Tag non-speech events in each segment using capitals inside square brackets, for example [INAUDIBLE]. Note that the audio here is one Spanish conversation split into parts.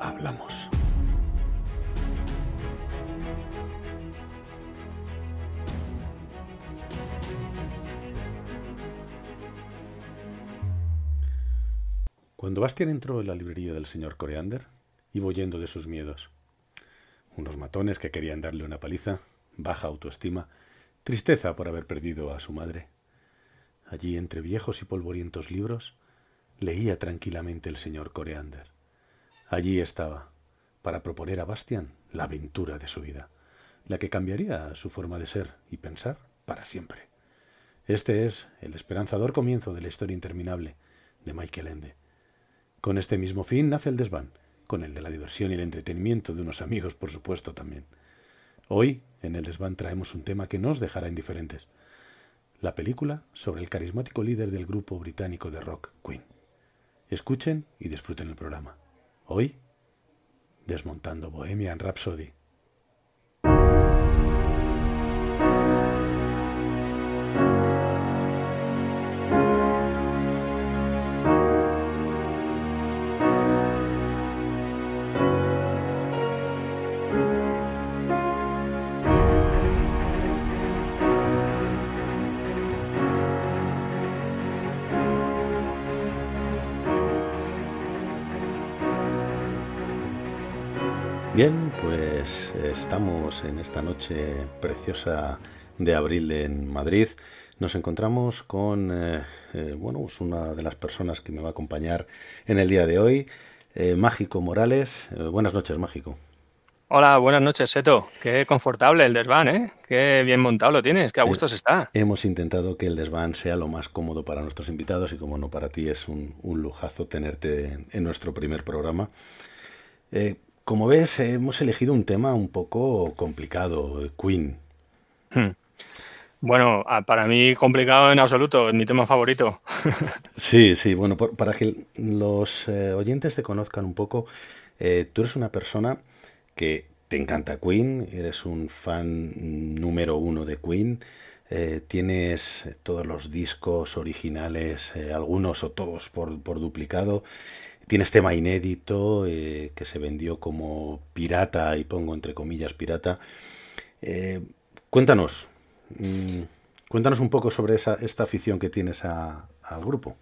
hablamos. Cuando Bastian entró en la librería del señor Coreander, iba huyendo de sus miedos. Unos matones que querían darle una paliza, baja autoestima, tristeza por haber perdido a su madre. Allí, entre viejos y polvorientos libros, leía tranquilamente el señor Coreander. Allí estaba, para proponer a Bastian la aventura de su vida, la que cambiaría su forma de ser y pensar para siempre. Este es el esperanzador comienzo de la historia interminable de Michael Ende. Con este mismo fin nace el desván, con el de la diversión y el entretenimiento de unos amigos, por supuesto, también. Hoy, en el desván, traemos un tema que no os dejará indiferentes. La película sobre el carismático líder del grupo británico de rock, Queen. Escuchen y disfruten el programa. Hoy, desmontando Bohemian Rhapsody. Bien, pues estamos en esta noche preciosa de abril en Madrid. Nos encontramos con eh, eh, bueno, pues una de las personas que me va a acompañar en el día de hoy, eh, Mágico Morales. buenas noches, Mágico. Hola, buenas noches, Seto. Qué confortable el desván, ¿eh? Qué bien montado lo tienes, qué a gusto se está. Hemos intentado que el desván sea lo más cómodo para nuestros invitados y como no para ti es un, lujazo tenerte en, nuestro primer programa. Como ves, hemos elegido un tema un poco complicado, Queen. Hmm. Bueno, para mí complicado en absoluto, es mi tema favorito. [LAUGHS] sí, sí, bueno, para que los eh, oyentes te conozcan un poco, eh, tú eres una persona que te encanta Queen, eres un fan número uno de Queen, eh, tienes todos los discos originales, algunos o todos por, por duplicado. Tienes tema inédito eh, que se vendió como pirata, y pongo entre comillas pirata. Eh, cuéntanos, mm, cuéntanos un poco sobre esta afición que tienes al grupo.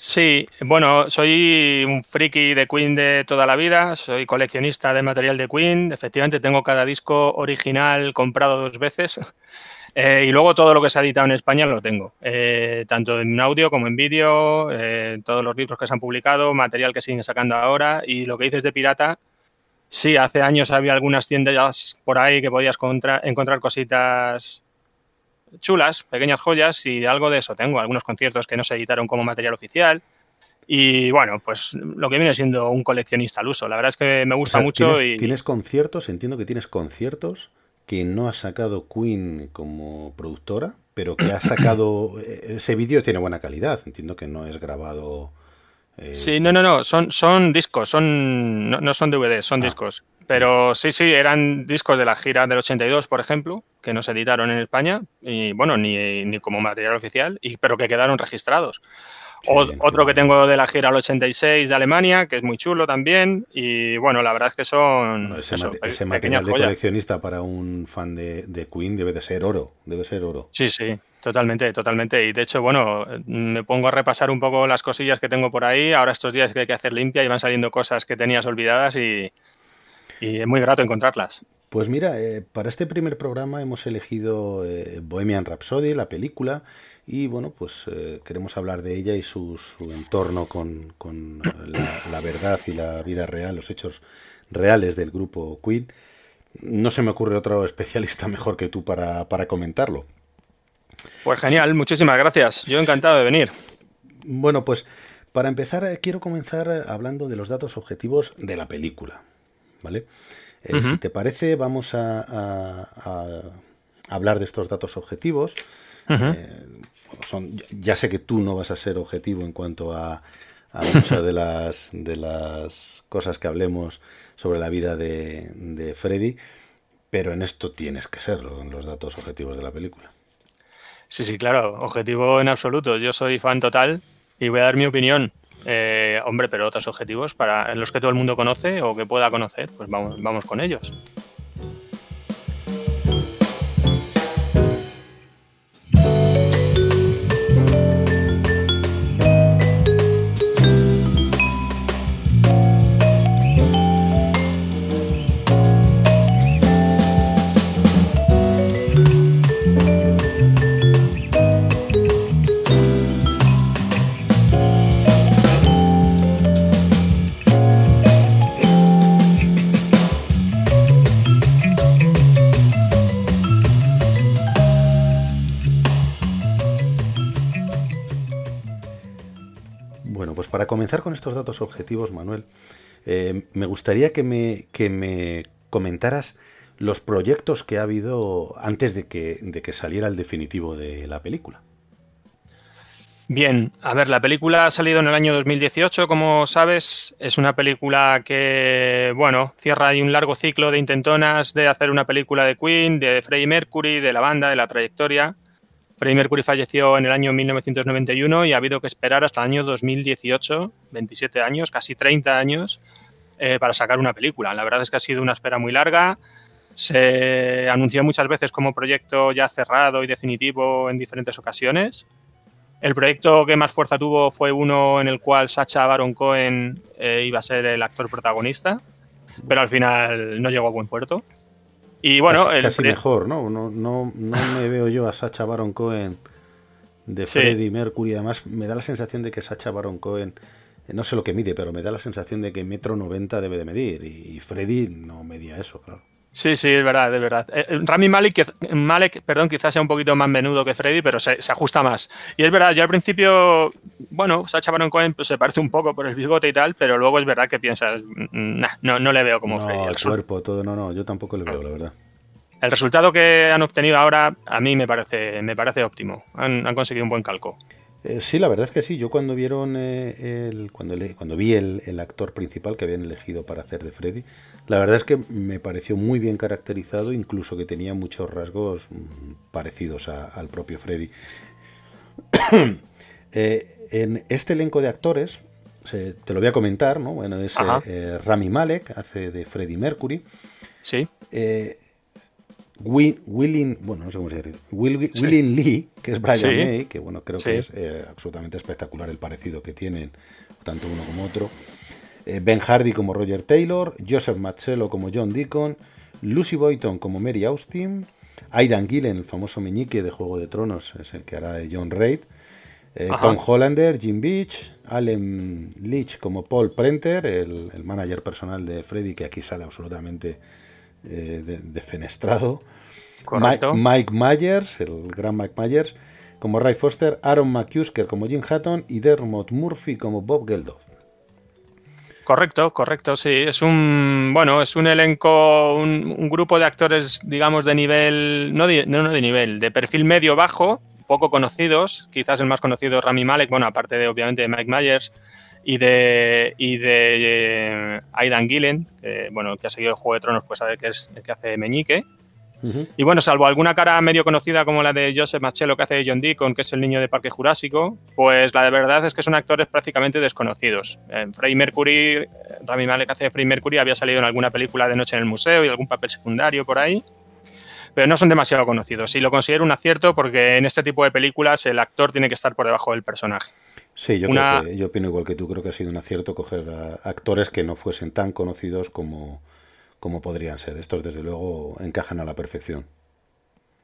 Sí, bueno, soy un friki de Queen de toda la vida, soy coleccionista de material de Queen, efectivamente tengo cada disco original comprado dos veces. [LAUGHS] Eh, y luego todo lo que se ha editado en España lo tengo, eh, tanto en audio como en vídeo, eh, todos los libros que se han publicado, material que siguen sacando ahora. Y lo que dices de pirata, sí, hace años había algunas tiendas por ahí que podías encontrar cositas chulas, pequeñas joyas, y algo de eso tengo. Algunos conciertos que no se editaron como material oficial. Y bueno, pues lo que viene siendo un coleccionista al uso. La verdad es que me gusta mucho. ¿tienes, y... ¿Tienes conciertos? Entiendo que tienes conciertos que no ha sacado Queen como productora, pero que ha sacado [CLEARS THROAT] eh, ese vídeo tiene buena calidad. Entiendo que no es grabado. Eh, sí, no, no, no, son, son discos, son no, son DVDs, son ah. discos. Pero sí, sí, eran discos de la gira del 82, por ejemplo, que no se editaron en España, y bueno, ni, ni como material oficial, y, pero que quedaron registrados otro que tengo de la gira al 86 de Alemania, que es muy chulo también. Y bueno, la verdad es que son. ese, material de coleccionista para un fan de, Queen debe de ser oro. Debe ser oro. Sí, sí, totalmente, totalmente. Y de hecho, bueno, me pongo a repasar un poco las cosillas que tengo por ahí. Ahora estos días que hay que hacer limpia y van saliendo cosas que tenías olvidadas y, es muy grato encontrarlas. Pues mira, eh, para este primer programa hemos elegido eh, Bohemian Rhapsody, la película. Y bueno, pues eh, queremos hablar de ella y su, entorno con, la, verdad y la vida real, los hechos reales del grupo Queen. No se me ocurre otro especialista mejor que tú para, comentarlo. Pues genial, muchísimas gracias. Yo encantado de venir. Bueno, pues Para empezar, eh, quiero comenzar eh, hablando de los datos objetivos de la película. ¿Vale? Eh, si te parece, vamos a, hablar de estos datos objetivos. Son, ya sé que tú no vas a ser objetivo en cuanto a, muchas de las, de las cosas que hablemos sobre la vida de, de Freddy, pero en esto tienes que serlo, en los datos objetivos de la película. Sí, sí, claro, objetivo en absoluto. Yo soy fan total y voy a dar mi opinión. Eh, hombre, pero otros objetivos para los que todo el mundo conoce o que pueda conocer, pues vamos, vamos con ellos. Con estos datos objetivos, Manuel, eh, me gustaría que me, que me comentaras los proyectos que ha habido antes de que, de que saliera el definitivo de la película. Bien, a ver, la película ha salido en el año 2018, como sabes, es una película que, bueno, cierra ahí un largo ciclo de intentonas de hacer una película de Queen, de Freddie Mercury, de la banda, de la trayectoria. Freddie Mercury falleció en el año 1991 y ha habido que esperar hasta el año 2018, 27 años, casi 30 años, eh, para sacar una película. La verdad es que ha sido una espera muy larga. Se anunció muchas veces como proyecto ya cerrado y definitivo en diferentes ocasiones. El proyecto que más fuerza tuvo fue uno en el cual Sacha Baron Cohen eh, iba a ser el actor protagonista, pero al final no llegó a buen puerto. Y bueno, casi, mejor, ¿no? ¿no? No, me veo yo a Sacha Baron Cohen de Freddie Mercury. Además, me da la sensación de que Sacha Baron Cohen, eh, no sé lo que mide, pero me da la sensación de que metro 90 debe de medir. Y Freddie no medía eso, claro. Sí, sí, es verdad, es verdad. Eh, eh, Rami Malek, Malek, perdón, quizás sea un poquito más menudo que Freddy, pero se, ajusta más. Y es verdad, yo al principio, bueno, Sacha Baron Cohen pues, se parece un poco por el bigote y tal, pero luego es verdad que piensas, mm, no, no le veo como Freddy. El cuerpo, todo, no, no, yo tampoco le veo, la verdad. El resultado que han obtenido ahora a mí me parece, me parece óptimo. Han, conseguido un buen calco. Eh, sí, la verdad es que sí. Yo cuando vieron el, cuando, cuando vi el, el, actor principal que habían elegido para hacer de Freddy, la verdad es que me pareció muy bien caracterizado, incluso que tenía muchos rasgos mm, parecidos al propio Freddy. [COUGHS] Eh, en este elenco de actores, te lo voy a comentar, ¿no? Bueno, es eh, Rami Malek, hace de Freddy Mercury. Sí. Eh, Willing, bueno, no sé cómo se dice, Willing Lee, que es Brian May, que bueno, creo que es absolutamente espectacular el parecido que tienen tanto uno como otro. Eh, ben Hardy como Roger Taylor, Joseph Mazzello como John Deacon, Lucy Boyton como Mary Austin, Aidan Gillen, el famoso meñique de Juego de Tronos, es el que hará de John Reid, eh, Tom Hollander, Jim Beach, Allen Leach como Paul Prenter, el, manager personal de Freddy, que aquí sale absolutamente eh, defenestrado. Mike, Myers, el gran Mike Myers, como Ray Foster, Aaron McCusker como Jim Hatton y Dermot Murphy como Bob Geldof. Correcto, correcto, sí. Es un, bueno, es un elenco, un, grupo de actores, digamos, de nivel, no de, no de nivel, de perfil medio-bajo, poco conocidos. Quizás el más conocido es Rami Malek, bueno, aparte de, obviamente, de Mike Myers y de, y de eh, Aidan Gillen, que, bueno, que ha seguido el Juego de Tronos, pues sabe que es el que hace Meñique. Y bueno, salvo alguna cara medio conocida como la de Joseph Machello que hace John Deacon, que es el niño de Parque Jurásico, pues la de verdad es que son actores prácticamente desconocidos. En Freddie Mercury, Rami Malek hace Freddie Mercury, había salido en alguna película de Noche en el Museo y algún papel secundario por ahí, pero no son demasiado conocidos. Y lo considero un acierto porque en este tipo de películas el actor tiene que estar por debajo del personaje. Sí, yo, creo que, yo opino igual que tú, creo que ha sido un acierto coger a actores que no fuesen tan conocidos como como podrían ser. Estos, desde luego, encajan a la perfección.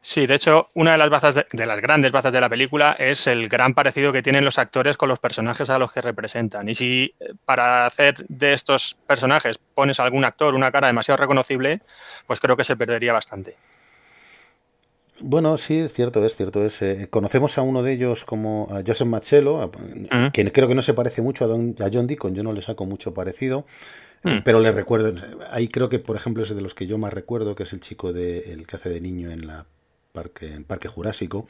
Sí, de hecho, una de las bazas de, las grandes bazas de la película es el gran parecido que tienen los actores con los personajes a los que representan. Y si eh, para hacer de estos personajes pones a algún actor una cara demasiado reconocible, pues creo que se perdería bastante. Bueno, sí, es cierto, es cierto. Es, eh, conocemos a uno de ellos como a Joseph Machello, que creo que no se parece mucho a, Don, a John Deacon, yo no le saco mucho parecido, eh, mm. pero le recuerdo, ahí creo que, por ejemplo, es de los que yo más recuerdo, que es el chico de, el que hace de niño en la parque, en Parque Jurásico.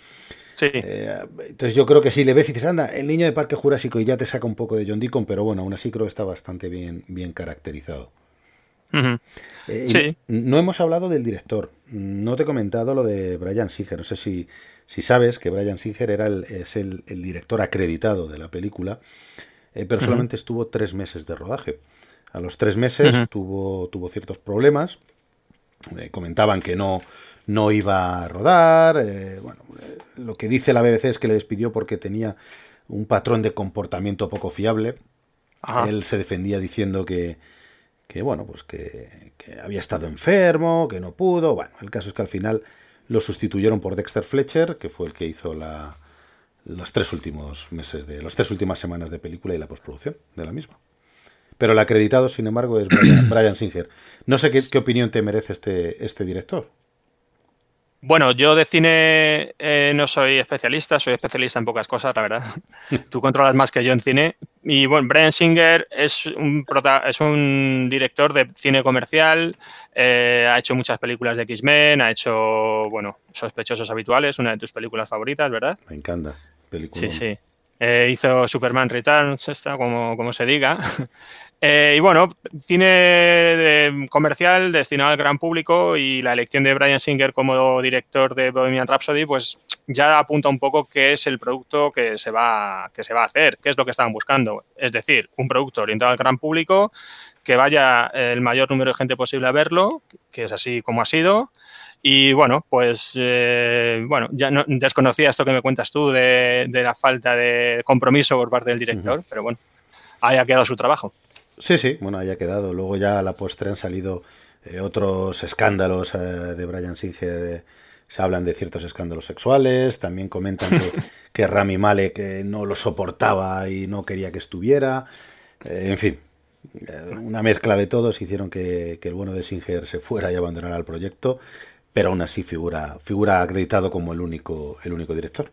Sí. Eh, entonces yo creo que si le ves y dices, anda, el niño de Parque Jurásico y ya te saca un poco de John Deacon, pero bueno, aún así creo que está bastante bien, bien caracterizado. sí. No hemos hablado del director. No te he comentado lo de Brian Singer. No sé si, si sabes que Brian Singer era el, es el, director acreditado de la película, eh, pero solamente estuvo tres meses de rodaje. A los tres meses tuvo, tuvo ciertos problemas. Eh, comentaban que no, no iba a rodar. Eh, bueno, lo que dice la BBC es que le despidió porque tenía un patrón de comportamiento poco fiable. Él se defendía diciendo que, que bueno, pues que, había estado enfermo, que no pudo. Bueno, el caso es que al final lo sustituyeron por Dexter Fletcher, que fue el que hizo la, los tres últimos meses de, las tres últimas semanas de película y la postproducción de la misma. Pero el acreditado, sin embargo, es Brian, [COUGHS] Singer. No sé qué, qué, opinión te merece este, este director. Bueno, yo de cine eh, no soy especialista, soy especialista en pocas cosas, la verdad. [LAUGHS] Tú controlas más que yo en cine. Y bueno, Brian Singer es un, es un director de cine comercial, eh, ha hecho muchas películas de X-Men, ha hecho, bueno, Sospechosos Habituales, una de tus películas favoritas, ¿verdad? Me encanta. Película. Sí, sí. Eh, hizo Superman Returns, esta, como, como se diga. Eh, y bueno, cine comercial destinado al gran público y la elección de Brian Singer como director de Bohemian Rhapsody, pues ya apunta un poco qué es el producto que se va, que se va a hacer, qué es lo que estaban buscando. Es decir, un producto orientado al gran público, que vaya el mayor número de gente posible a verlo, que es así como ha sido. Y bueno, pues eh, bueno, ya no, desconocía esto que me cuentas tú de, la falta de compromiso por parte del director, pero bueno, ahí ha quedado su trabajo. Sí, sí, bueno, haya quedado. Luego ya a la postre han salido eh, otros escándalos eh, de Brian Singer. Eh, se hablan de ciertos escándalos sexuales. También comentan que, [LAUGHS] Rami Malek no lo soportaba y no quería que estuviera. en fin, una mezcla de todos hicieron que, el bueno de Singer se fuera y abandonara el proyecto. Pero aún así figura, figura acreditado como el único, el único director.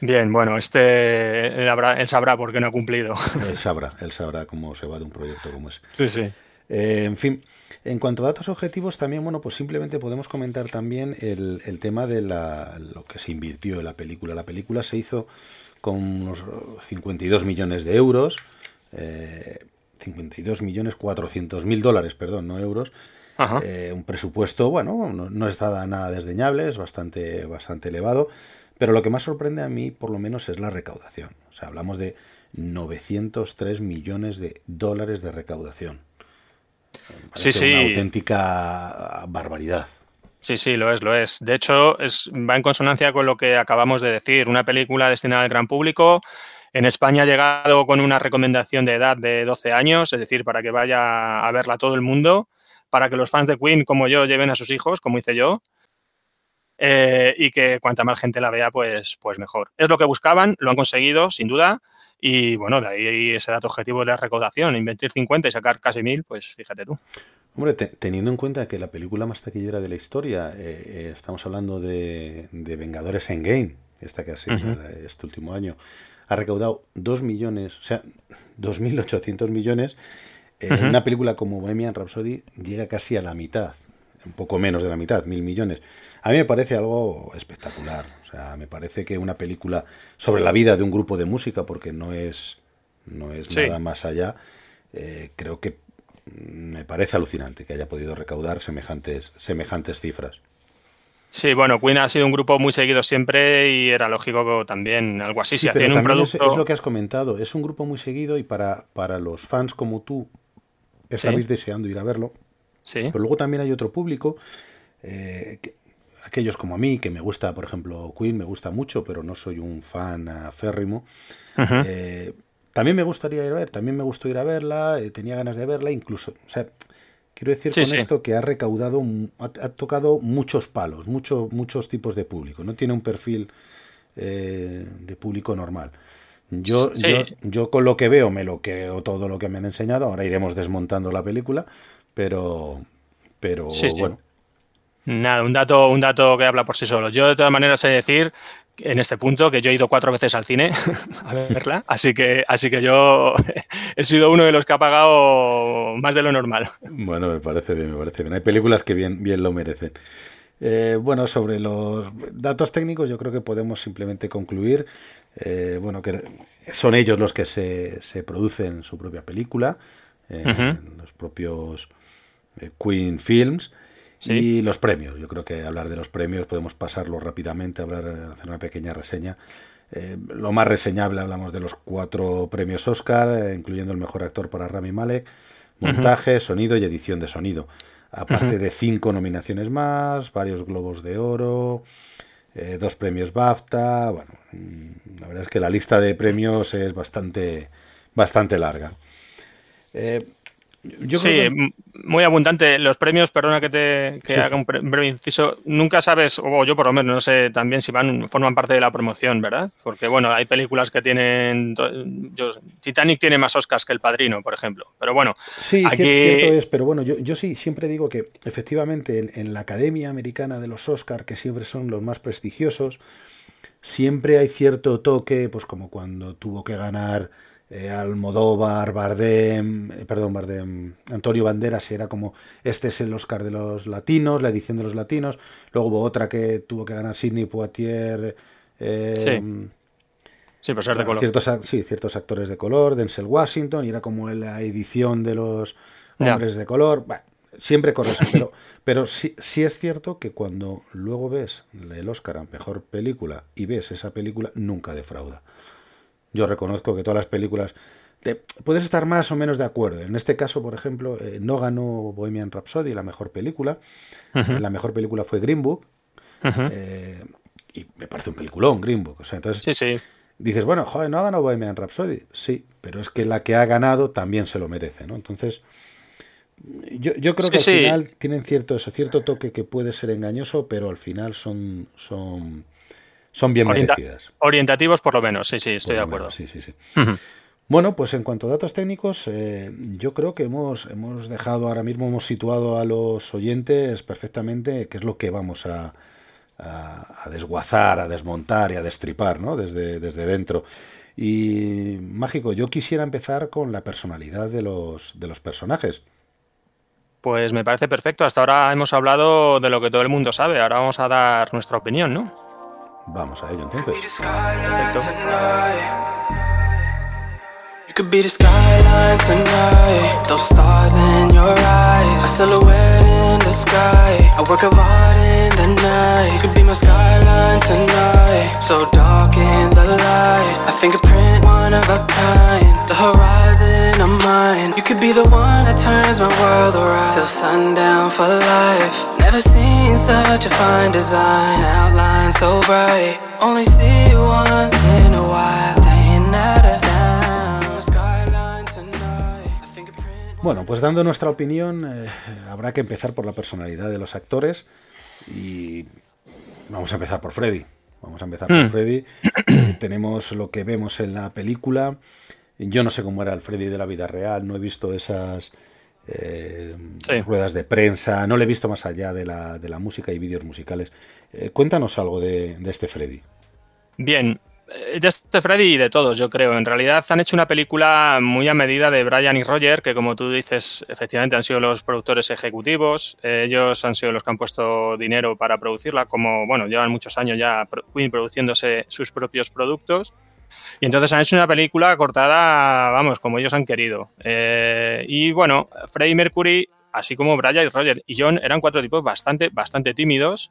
Bien, bueno, este él, sabrá por qué no ha cumplido. [LAUGHS] Él sabrá, [LAUGHS] él sabrá cómo se va de un proyecto como ese. Sí, sí. Eh, en fin, en cuanto a datos objetivos, también, bueno, pues simplemente podemos comentar también el, tema de la, lo que se invirtió en la película. La película se hizo con unos 52 millones de euros, eh, 52 millones 400 mil dólares, perdón, no euros. Eh, un presupuesto, bueno, no, no está nada desdeñable, es bastante, bastante elevado. Pero lo que más sorprende a mí, por lo menos, es la recaudación. O sea, hablamos de 903 millones de dólares de recaudación. Sí, sí. Una auténtica barbaridad. Sí, sí, lo es, lo es. De hecho, es, va en consonancia con lo que acabamos de decir. Una película destinada al gran público. En España ha llegado con una recomendación de edad de 12 años, es decir, para que vaya a verla todo el mundo, para que los fans de Queen como yo lleven a sus hijos, como hice yo, eh, y que cuanta más gente la vea, pues, pues mejor. Es lo que buscaban, lo han conseguido, sin duda, y bueno, de ahí ese dato objetivo de la recaudación, invertir 50 y sacar casi 1000, pues fíjate tú. Hombre, teniendo en cuenta que la película más taquillera de la historia, eh, eh, estamos hablando de, de Vengadores Endgame, esta que ha sido este último año, ha recaudado 2 millones, o sea, 2.800 millones. Una película como Bohemian Rhapsody llega casi a la mitad, un poco menos de la mitad, mil millones. A mí me parece algo espectacular. O sea, me parece que una película sobre la vida de un grupo de música, porque no es, no es nada más allá, eh, creo que me parece alucinante que haya podido recaudar semejantes, semejantes cifras. Sí, bueno, Queen ha sido un grupo muy seguido siempre y era lógico también algo así. Sí, pero un producto... es, lo que has comentado, es un grupo muy seguido y para, para los fans como tú estabais deseando ir a verlo. Sí. Pero luego también hay otro público eh, aquellos como a mí, que me gusta, por ejemplo, Queen, me gusta mucho, pero no soy un fan aférrimo. Eh, también me gustaría ir a ver, también me gustó ir a verla, eh, tenía ganas de verla, incluso, o sea, quiero decir con esto que ha recaudado, ha, tocado muchos palos, muchos muchos tipos de público, no tiene un perfil de público normal. Yo, yo, yo, con lo que veo me lo creo todo lo que me han enseñado, ahora iremos desmontando la película, pero, pero bueno, Nada, un dato, un dato que habla por sí solo. Yo de todas maneras sé decir en este punto que yo he ido cuatro veces al cine [LAUGHS] a verla, así que, así que yo [LAUGHS] he sido uno de los que ha pagado más de lo normal. Bueno, me parece bien, me parece bien. Hay películas que bien, bien lo merecen. Eh, bueno, sobre los datos técnicos, yo creo que podemos simplemente concluir, eh, bueno, que son ellos los que se, se producen su propia película, eh, los propios Queen Films. Y los premios. Yo creo que hablar de los premios podemos pasarlo rápidamente, hablar, hacer una pequeña reseña. lo más reseñable hablamos de los cuatro premios Oscar, incluyendo el mejor actor para Rami Malek, montaje, sonido y edición de sonido aparte de cinco nominaciones más, varios Globos de Oro, eh, dos premios BAFTA. Bueno, mm, la verdad es que la lista de premios es bastante, bastante larga. Eh, sí, muy abundante. Los premios, perdona que te haga un breve inciso, nunca sabes, o yo por lo menos no sé también si van forman parte de la promoción, ¿verdad? Porque bueno, hay películas que tienen... Titanic tiene más Oscars que El Padrino, por ejemplo. Pero bueno, Sí, cierto es, pero bueno, yo, sí siempre digo que efectivamente en, en la Academia Americana de los Oscars, que siempre son los más prestigiosos, siempre hay cierto toque, pues como cuando tuvo que ganar eh, Almodóvar, Bardem, eh, perdón, Bardem, Antonio Banderas era como este es el Oscar de los latinos, la edición de los latinos. Luego hubo otra que tuvo que ganar Sidney Poitier. Eh, sí. pues de color. Ciertos, sí, ciertos actores de color, Denzel Washington, y era como la edición de los hombres de color. Bueno, siempre corre eso, pero, [LAUGHS] pero sí, sí, es cierto que cuando luego ves el Oscar a mejor película y ves esa película, nunca defrauda. Yo reconozco que todas las películas puedes estar más o menos de acuerdo. En este caso, por ejemplo, eh, no ganó Bohemian Rhapsody la mejor película. La mejor película fue Green Book. Eh, y me parece un peliculón, Green Book. O sea, entonces dices, bueno, joder, no ha ganado Bohemian Rhapsody. Sí, pero es que la que ha ganado también se lo merece, ¿no? Entonces, yo, yo creo que al final tienen cierto, eso, cierto toque que puede ser engañoso, pero al final son, son son bien merecidas. Orientativos por lo menos, sí, sí, estoy de acuerdo. sí, sí, sí. Bueno, pues en cuanto a datos técnicos, eh, yo creo que hemos, hemos dejado ahora mismo, hemos situado a los oyentes perfectamente qué es lo que vamos a, a, desguazar, a desmontar y a destripar ¿no? desde, desde dentro. Y mágico, yo quisiera empezar con la personalidad de los, de los personajes. Pues me parece perfecto. Hasta ahora hemos hablado de lo que todo el mundo sabe. Ahora vamos a dar nuestra opinión, ¿no? Vamos a ello entonces. You Never seen such a fine design, outline so bright. Only see you once in a while, staying out of. Bueno, pues dando nuestra opinión, eh, habrá que empezar por la personalidad de los actores y vamos a empezar por Freddy. Vamos a empezar por mm. Freddy. Eh, tenemos lo que vemos en la película. Yo no sé cómo era el Freddy de la vida real, no he visto esas eh, ruedas de prensa, no le he visto más allá de la, de la música y vídeos musicales. Eh, cuéntanos algo de, este Freddy. Bien, eh, de este Freddy y de todos, yo creo. En realidad han hecho una película muy a medida de Brian y Roger, que como tú dices, efectivamente han sido los productores ejecutivos. ellos han sido los que han puesto dinero para producirla, como, bueno, llevan muchos años ya produciéndose sus propios productos. Y entonces han hecho una película cortada, vamos, como ellos han querido. Eh, y bueno, Freddie Mercury, así como Brian y Roger y John, eran cuatro tipos bastante, bastante tímidos.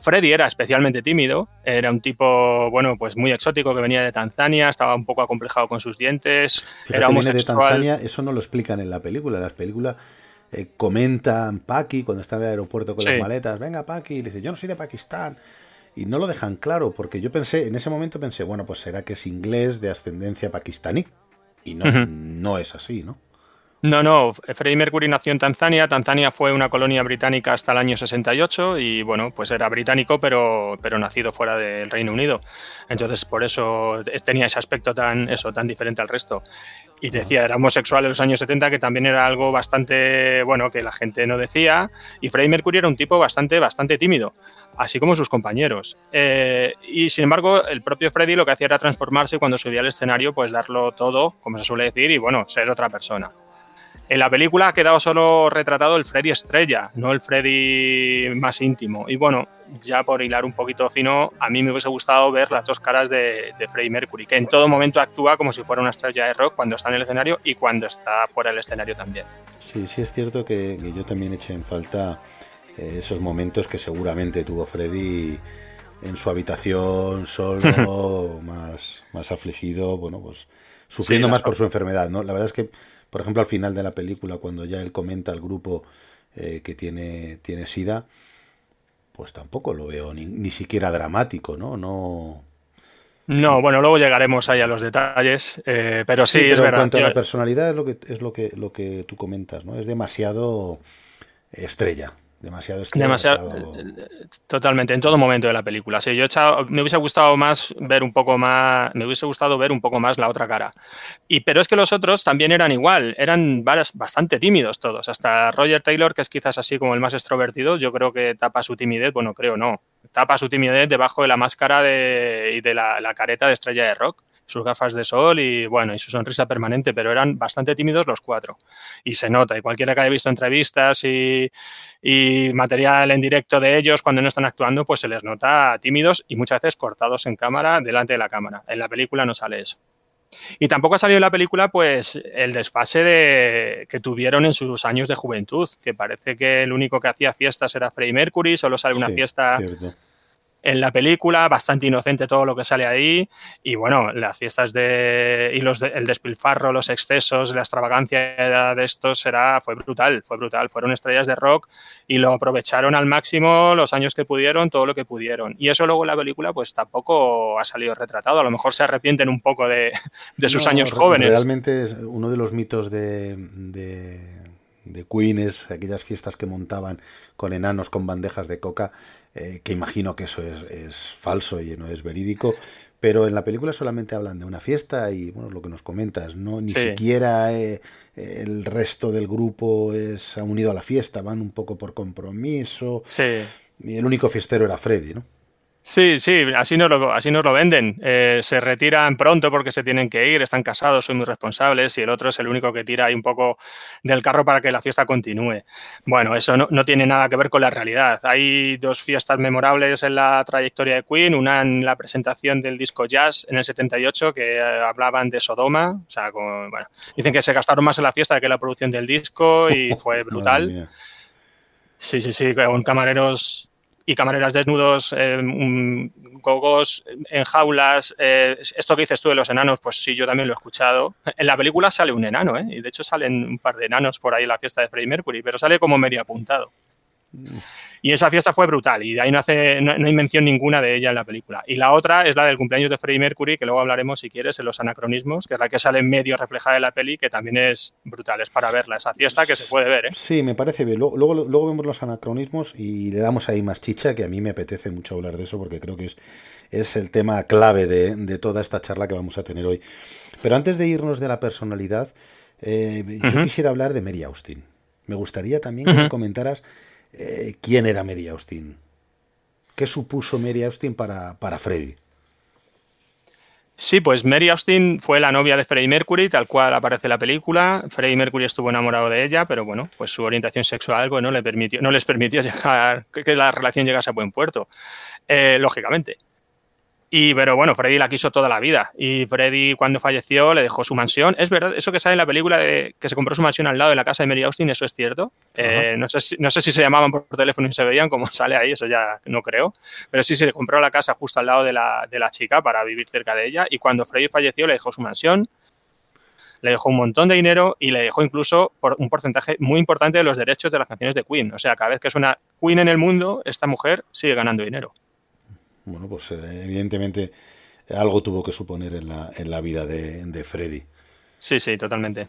Freddy era especialmente tímido, era un tipo, bueno, pues muy exótico que venía de Tanzania, estaba un poco acomplejado con sus dientes, era homosexual. de Tanzania, eso no lo explican en la película, en las películas eh, comentan Paki cuando está en el aeropuerto con las maletas, venga Paki, y dice, yo no soy de Pakistán, y no lo dejan claro, porque yo pensé, en ese momento pensé, bueno, pues será que es inglés de ascendencia pakistaní. Y no, no es así, ¿no? No, no, Freddie Mercury nació en Tanzania. Tanzania fue una colonia británica hasta el año 68 y bueno, pues era británico, pero, pero nacido fuera del Reino Unido. Entonces, por eso tenía ese aspecto tan, eso, tan diferente al resto. Y decía, era homosexual en los años 70, que también era algo bastante, bueno, que la gente no decía. Y Freddie Mercury era un tipo bastante, bastante tímido así como sus compañeros. Eh, y sin embargo, el propio Freddy lo que hacía era transformarse cuando subía al escenario, pues darlo todo, como se suele decir, y bueno, ser otra persona. En la película ha quedado solo retratado el Freddy estrella, no el Freddy más íntimo. Y bueno, ya por hilar un poquito fino, a mí me hubiese gustado ver las dos caras de, de Freddie Mercury, que en todo momento actúa como si fuera una estrella de rock cuando está en el escenario y cuando está fuera del escenario también. Sí, sí es cierto que, yo también eché en falta esos momentos que seguramente tuvo Freddy en su habitación solo, [LAUGHS] más, más afligido, bueno, pues sufriendo más por su enfermedad, ¿no? La verdad es que por ejemplo, al final de la película, cuando ya él comenta al grupo eh, que tiene, tiene SIDA, pues tampoco lo veo ni, ni siquiera dramático, ¿no? No, no, bueno, luego llegaremos ahí a los detalles, eh, pero sí, es verdad. En cuanto a la personalidad es lo que es lo que lo que tú comentas, ¿no? Es demasiado estrella demasiado demasiado, totalmente en todo momento de la película. Sí yo me hubiese gustado más ver un poco más me hubiese gustado ver un poco más la otra cara. Y pero es que los otros también eran igual eran bastante tímidos todos. Hasta Roger Taylor que es quizás así como el más extrovertido yo creo que tapa su timidez bueno creo no tapa su timidez debajo de la máscara de, y de la careta de estrella de rock sus gafas de sol y bueno, y su sonrisa permanente, pero eran bastante tímidos los cuatro. Y se nota, y cualquiera que haya visto entrevistas y, material en directo de ellos cuando no están actuando, pues se les nota tímidos y muchas veces cortados en cámara, delante de la cámara. En la película no sale eso. Y tampoco ha salido en la película pues el desfase de, que tuvieron en sus años de juventud, que parece que el único que hacía fiestas era Freddie Mercury, solo sale una fiesta en la película, bastante inocente todo lo que sale ahí y bueno, las fiestas de y los el despilfarro, los excesos, la extravagancia de estos será fue brutal, fue brutal, fueron estrellas de rock y lo aprovecharon al máximo los años que pudieron, todo lo que pudieron. Y eso luego en la película pues tampoco ha salido retratado, a lo mejor se arrepienten un poco de, sus años jóvenes. Realmente es uno de los mitos de, de, de Queen es aquellas fiestas que montaban con enanos con bandejas de coca eh, que imagino que eso es, falso y no es verídico, pero en la película solamente hablan de una fiesta y bueno, lo que nos comentas, no ni siquiera eh, el resto del grupo se ha unido a la fiesta, van un poco por compromiso. Y el único fiestero era Freddy, ¿no? Sí, sí, así nos lo, así nos lo venden. Eh, se retiran pronto porque se tienen que ir, están casados, son muy responsables y el otro es el único que tira ahí un poco del carro para que la fiesta continúe. Bueno, eso no, tiene nada que ver con la realidad. Hay dos fiestas memorables en la trayectoria de Queen, una en la presentación del disco Jazz en el 78 que eh, hablaban de Sodoma, o sea, bueno, dicen que se gastaron más en la fiesta que en la producción del disco y fue [LAUGHS] brutal. Sí, sí, sí, con camareros y camareras desnudos, eh, gogos en jaulas. Eh, esto que dices tú de los enanos, pues sí, yo también lo he escuchado. En la película sale un enano, ¿eh? y de hecho salen un par de enanos por ahí en la fiesta de Freddie Mercury, pero sale como medio apuntado. Y esa fiesta fue brutal y de ahí no, hace, no, hay mención ninguna de ella en la película. Y la otra es la del cumpleaños de Freddie Mercury, que luego hablaremos si quieres en los anacronismos, que es la que sale medio reflejada en la peli, que también es brutal, es para verla, esa fiesta que se puede ver. ¿eh? Sí, me parece bien. Luego, luego, vemos los anacronismos y le damos ahí más chicha, que a mí me apetece mucho hablar de eso porque creo que es, es el tema clave de, toda esta charla que vamos a tener hoy. Pero antes de irnos de la personalidad, eh, yo quisiera hablar de Mary Austin. Me gustaría también que me comentaras eh, quién era Mary Austin. ¿Qué supuso Mary Austin para, para Freddie? Sí, pues Mary Austin fue la novia de Freddie Mercury, tal cual aparece en la película. Freddie Mercury estuvo enamorado de ella, pero bueno, pues su orientación sexual bueno, le permitió, no les permitió [LAUGHS] llegar, que la relación llegase a buen puerto, eh, lógicamente. Y, pero bueno, Freddy la quiso toda la vida. Y Freddy, cuando falleció, le dejó su mansión. Es verdad, eso que sale en la película de que se compró su mansión al lado de la casa de Mary Austin, eso es cierto. Eh, no, sé si, no sé si se llamaban por teléfono y se veían como [LAUGHS] sale ahí, eso ya no creo. Pero sí se compró la casa justo al lado de la, de la chica para vivir cerca de ella. Y cuando Freddy falleció, le dejó su mansión, le dejó un montón de dinero y le dejó incluso por un porcentaje muy importante de los derechos de las canciones de Queen. O sea, cada vez que suena Queen en el mundo, esta mujer sigue ganando dinero bueno, pues eh, evidentemente algo tuvo que suponer en la, en la vida de, Freddy. Sí, sí, totalmente.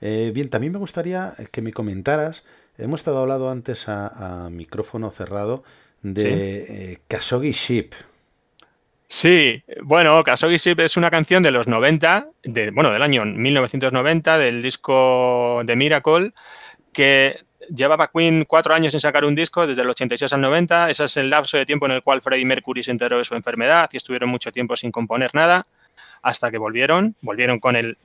Eh, bien, también me gustaría que me comentaras, hemos estado hablando antes a, micrófono cerrado de Kasogi Ship. Sí, bueno, Kasogi Ship es una canción de los 90, de, bueno, del año 1990, del disco de Miracle, que llevaba Queen cuatro años sin sacar un disco, desde el 86 al 90. Ese es el lapso de tiempo en el cual Freddie Mercury se enteró de su enfermedad y estuvieron mucho tiempo sin componer nada, hasta que volvieron. Volvieron con el,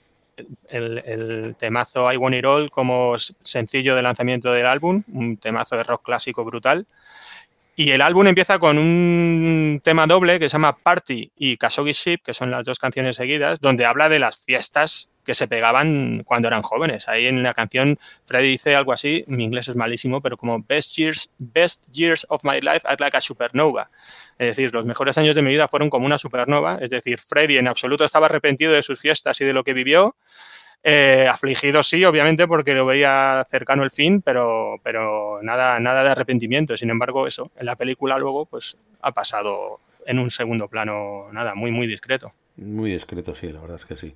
el, temazo I Want It All como sencillo de lanzamiento del álbum, un temazo de rock clásico brutal. Y el álbum empieza con un tema doble que se llama Party y Kasogi Ship, que son las dos canciones seguidas, donde habla de las fiestas que se pegaban cuando eran jóvenes. Ahí en la canción Freddy dice algo así, mi inglés es malísimo, pero como best years, best years of my life are like a supernova. Es decir, los mejores años de mi vida fueron como una supernova. Es decir, Freddy en absoluto estaba arrepentido de sus fiestas y de lo que vivió eh, afligido sí, obviamente, porque lo veía cercano el fin, pero, pero nada, nada de arrepentimiento. Sin embargo, eso, en la película luego, pues ha pasado en un segundo plano, nada, muy, muy discreto. Muy discreto, sí, la verdad es que sí.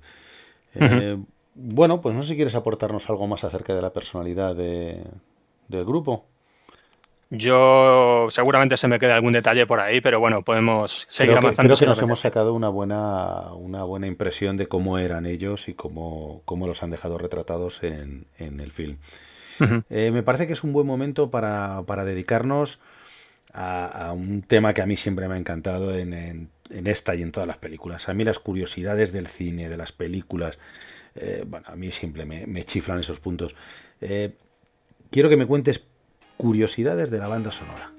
Eh, bueno, pues no sé si quieres aportarnos algo más acerca de la personalidad del grupo. Yo seguramente se me queda algún detalle por ahí, pero bueno, podemos seguir avanzando. Creo que nos hemos sacado una buena, una buena impresión de cómo eran ellos y cómo, cómo los han dejado retratados en, el film. Eh, me parece que es un buen momento para, dedicarnos a, un tema que a mí siempre me ha encantado en, esta y en todas las películas. A mí las curiosidades del cine, de las películas, eh, bueno, a mí siempre me, chiflan esos puntos. Eh, quiero que me cuentes curiosidades de la banda sonora.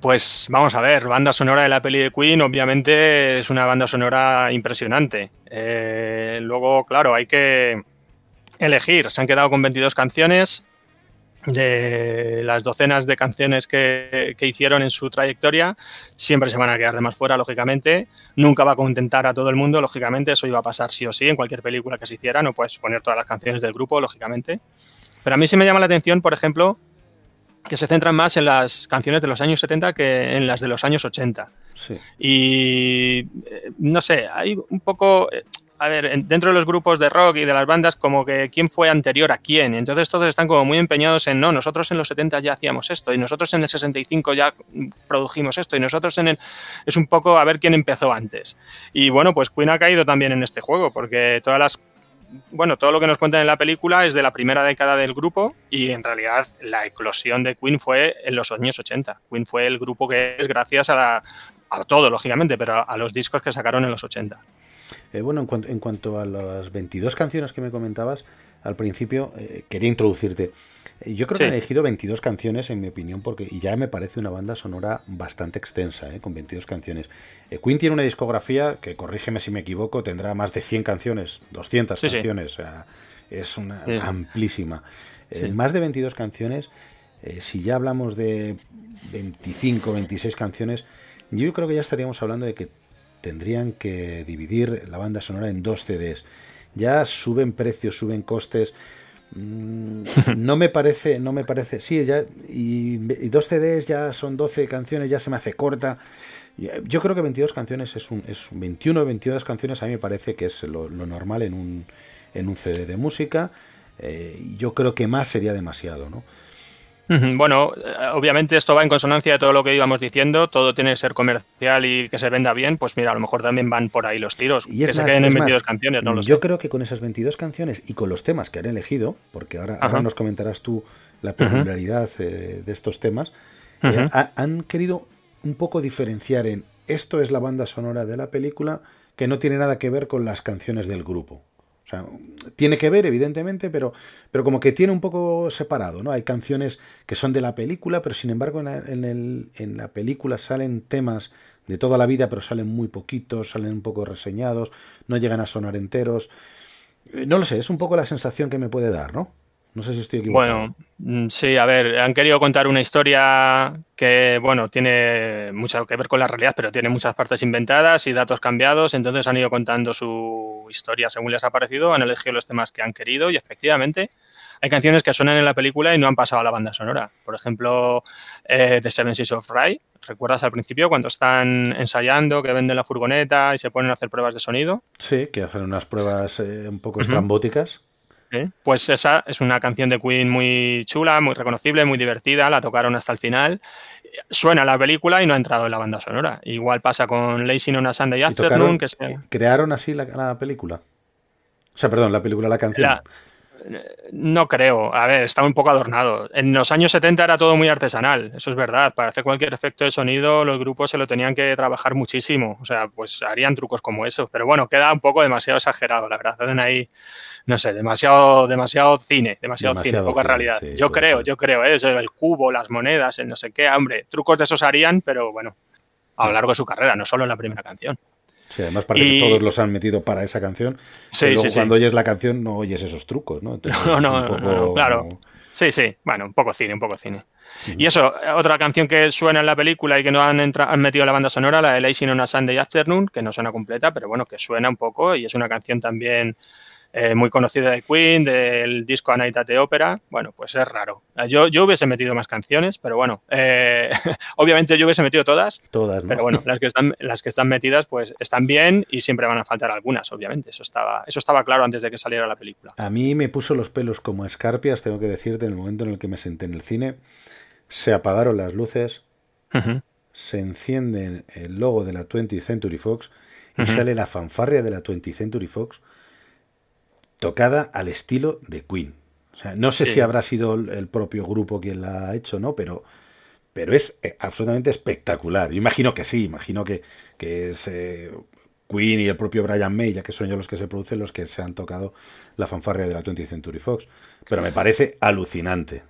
Pues vamos a ver, banda sonora de la peli de Queen, obviamente es una banda sonora impresionante. Eh, luego, claro, hay que elegir, se han quedado con 22 canciones, de las docenas de canciones que, hicieron en su trayectoria, siempre se van a quedar de más fuera, lógicamente. Nunca va a contentar a todo el mundo, lógicamente. Eso iba a pasar sí o sí en cualquier película que se hiciera. No puedes poner todas las canciones del grupo, lógicamente. Pero a mí sí me llama la atención, por ejemplo, que se centran más en las canciones de los años 70 que en las de los años 80. Y eh, no sé, hay un poco eh, a ver, dentro de los grupos de rock y de las bandas, como que quién fue anterior a quién. Entonces todos están como muy empeñados en, no, nosotros en los 70 ya hacíamos esto, y nosotros en el 65 ya produjimos esto, y nosotros en el... Es un poco a ver quién empezó antes. Y bueno, pues Queen ha caído también en este juego, porque todas las... Bueno, todo lo que nos cuentan en la película es de la primera década del grupo y en realidad la eclosión de Queen fue en los años 80. Queen fue el grupo que es gracias a, a todo, lógicamente, pero a los discos que sacaron en los 80. Eh, bueno, en, cuanto a las 22 canciones que me comentabas, al principio eh, quería introducirte. Eh, yo creo que han elegido 22 canciones, en mi opinión, porque y ya me parece una banda sonora bastante extensa, con 22 canciones. Queen tiene una discografía que, corrígeme si me equivoco, tendrá más de 100 canciones, 200 canciones. es una amplísima. más de 22 canciones, si ya hablamos de 25, 26 canciones, yo creo que ya estaríamos hablando de que tendrían que dividir la banda sonora en dos CDs. Ya suben precios, suben costes. Mm, no me parece, no me parece. Sí, ya. Y, dos CDs ya son 12 canciones, ya se me hace corta. Yo creo que 22 canciones es un, es 21 o 22 canciones a mí me parece que es lo, normal en un, en un CD de música. Eh, yo creo que más sería demasiado, ¿no? Bueno, eh, obviamente esto va en consonancia de todo lo que íbamos diciendo, todo tiene que ser comercial y que se venda bien, pues mira, a lo mejor también van por ahí los tiros, y que se queden en 22 canciones, no lo Yo creo que con esas 22 canciones y con los temas que han elegido, porque ahora, nos comentarás tú la peculiaridad eh, de estos temas, eh, han querido un poco diferenciar en esto es la banda sonora de la película que no tiene nada que ver con las canciones del grupo. O sea, tiene que ver, evidentemente, pero, pero como que tiene un poco separado, ¿no? Hay canciones que son de la película, pero sin embargo en, en la película salen temas de toda la vida, pero salen muy poquitos, salen un poco reseñados, no llegan a sonar enteros. Eh, no lo sé, es un poco la sensación que me puede dar, ¿no? No sé si estoy equivocado. Bueno, mm, sí, a ver, han querido contar una historia que, bueno, tiene mucho que ver con la realidad, pero tiene muchas partes inventadas y datos cambiados, entonces han ido contando su historia según les ha parecido, han elegido los temas que han querido y efectivamente hay canciones que suenan en la película y no han pasado a la banda sonora. Por ejemplo, eh, The Seven Seas of Rye. ¿Recuerdas al principio cuando están ensayando, que venden la furgoneta y se ponen a hacer pruebas de sonido? Sí, que hacen unas pruebas eh, un poco estrambóticas. Pues esa es una canción de Queen muy chula, muy reconocible, muy divertida, la tocaron hasta el final. Suena la película y no ha entrado en la banda sonora. Igual pasa con Lazy on a Sunday Afternoon. que ¿Crearon así la, película? O sea, perdón, la película, la canción. No creo. A ver, está un poco adornado. En los años 70 era todo muy artesanal, eso es verdad. Para hacer cualquier efecto de sonido, los grupos se lo tenían que trabajar muchísimo. O sea, pues harían trucos como eso. Pero bueno, queda un poco demasiado exagerado, la verdad. Hacen ahí, no sé, demasiado, demasiado cine, demasiado, cine, poca realidad. yo creo, yo creo, ¿eh? el cubo, las monedas, el no sé qué. Hombre, trucos de esos harían, pero bueno, a lo largo de su carrera, no solo en la primera canción. Sí, además parece que todos los han metido para esa canción. Sí, luego cuando oyes la canción no oyes esos trucos, ¿no? [LAUGHS] no, no, claro. Sí, sí, bueno, un poco cine, un poco cine. Y eso, otra canción que suena en la película y que no han, han metido la banda sonora, la de Lazy on a Sunday Afternoon, que no suena completa, pero bueno, que suena un poco y es una canción también eh, muy conocida de Queen, del disco A Night at the Opera. Bueno, pues es raro. Yo, yo hubiese metido más canciones, pero bueno, eh, [LAUGHS] obviamente yo hubiese metido todas. Todas, Pero bueno, las que, están, las que están metidas pues están bien y siempre van a faltar algunas, obviamente. Eso estaba, eso estaba claro antes de que saliera la película. A mí me puso los pelos como escarpias, tengo que decirte, en el momento en el que me senté en el cine, se apagaron las luces, se enciende el logo de la 20th Century Fox y sale la fanfarria de la 20th Century Fox tocada al estilo de Queen. O sea, no sé si habrá sido el propio grupo quien la ha hecho, ¿no? Pero, pero es eh, absolutamente espectacular. Yo imagino que sí, imagino que, que es eh, Queen y el propio Brian May, ya que son ellos los que se producen, los que se han tocado la fanfarria de la 20th Century Fox. Pero me parece alucinante.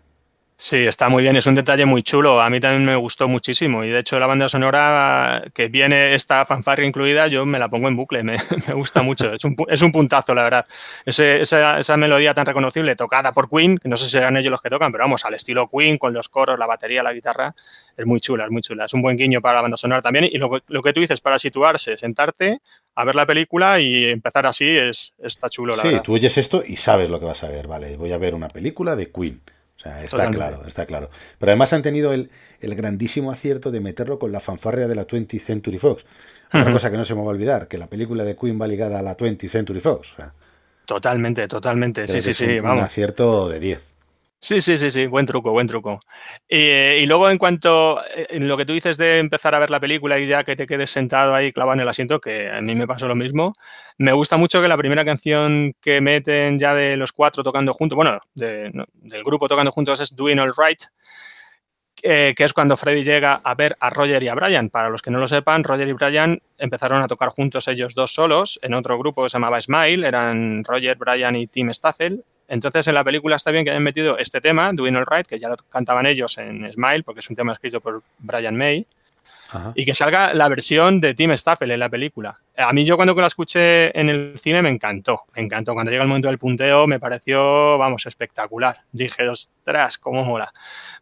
Sí, está muy bien, es un detalle muy chulo. A mí también me gustó muchísimo y de hecho la banda sonora que viene esta fanfarria incluida, yo me la pongo en bucle, me, [LAUGHS] gusta mucho. Es un, es un, puntazo, la verdad. esa, esa, melodía tan reconocible tocada por Queen, que no sé si serán ellos los que tocan, pero vamos, al estilo Queen, con los coros, la batería, la guitarra, es muy chula, es muy chula. Es un buen guiño para la banda sonora también y lo, lo que tú dices, para situarse, sentarte a ver la película y empezar así, es, está chulo, la verdad. Sí, tú oyes esto y sabes lo que vas a ver, vale, voy a ver una película de Queen o sea, está claro, está claro. Pero además han tenido el, grandísimo acierto de meterlo con la fanfarria de la 20th Century Fox. Una cosa que no se me va a olvidar, que la película de Queen va ligada a la 20th Century Fox. totalmente, totalmente. Sí, sí, sí. Un, un acierto de 10. Sí, sí, sí, sí, buen truco, buen truco. y luego en cuanto eh, en lo que tú dices de empezar a ver la película y ya que te quedes sentado ahí clavado en el asiento, que a mí me pasó lo mismo, me gusta mucho que la primera canción que meten ya de los cuatro tocando juntos, bueno, del grupo tocando juntos es Doing All Right, que es cuando Freddy llega a ver a Roger y a Brian. Para los que no lo sepan, Roger y Brian empezaron a tocar juntos ellos dos solos en otro grupo que se llamaba Smile, eran Roger, Brian y Tim Staffel. Entonces, en la película está bien que hayan metido este tema, Doing All Right, que ya lo cantaban ellos en Smile, porque es un tema escrito por Brian May, y que salga la versión de Tim Staffel en la película. A mí yo cuando la escuché en el cine me encantó, me encantó. Cuando llega el momento del punteo me pareció, vamos, espectacular. Dije, ostras, cómo mola.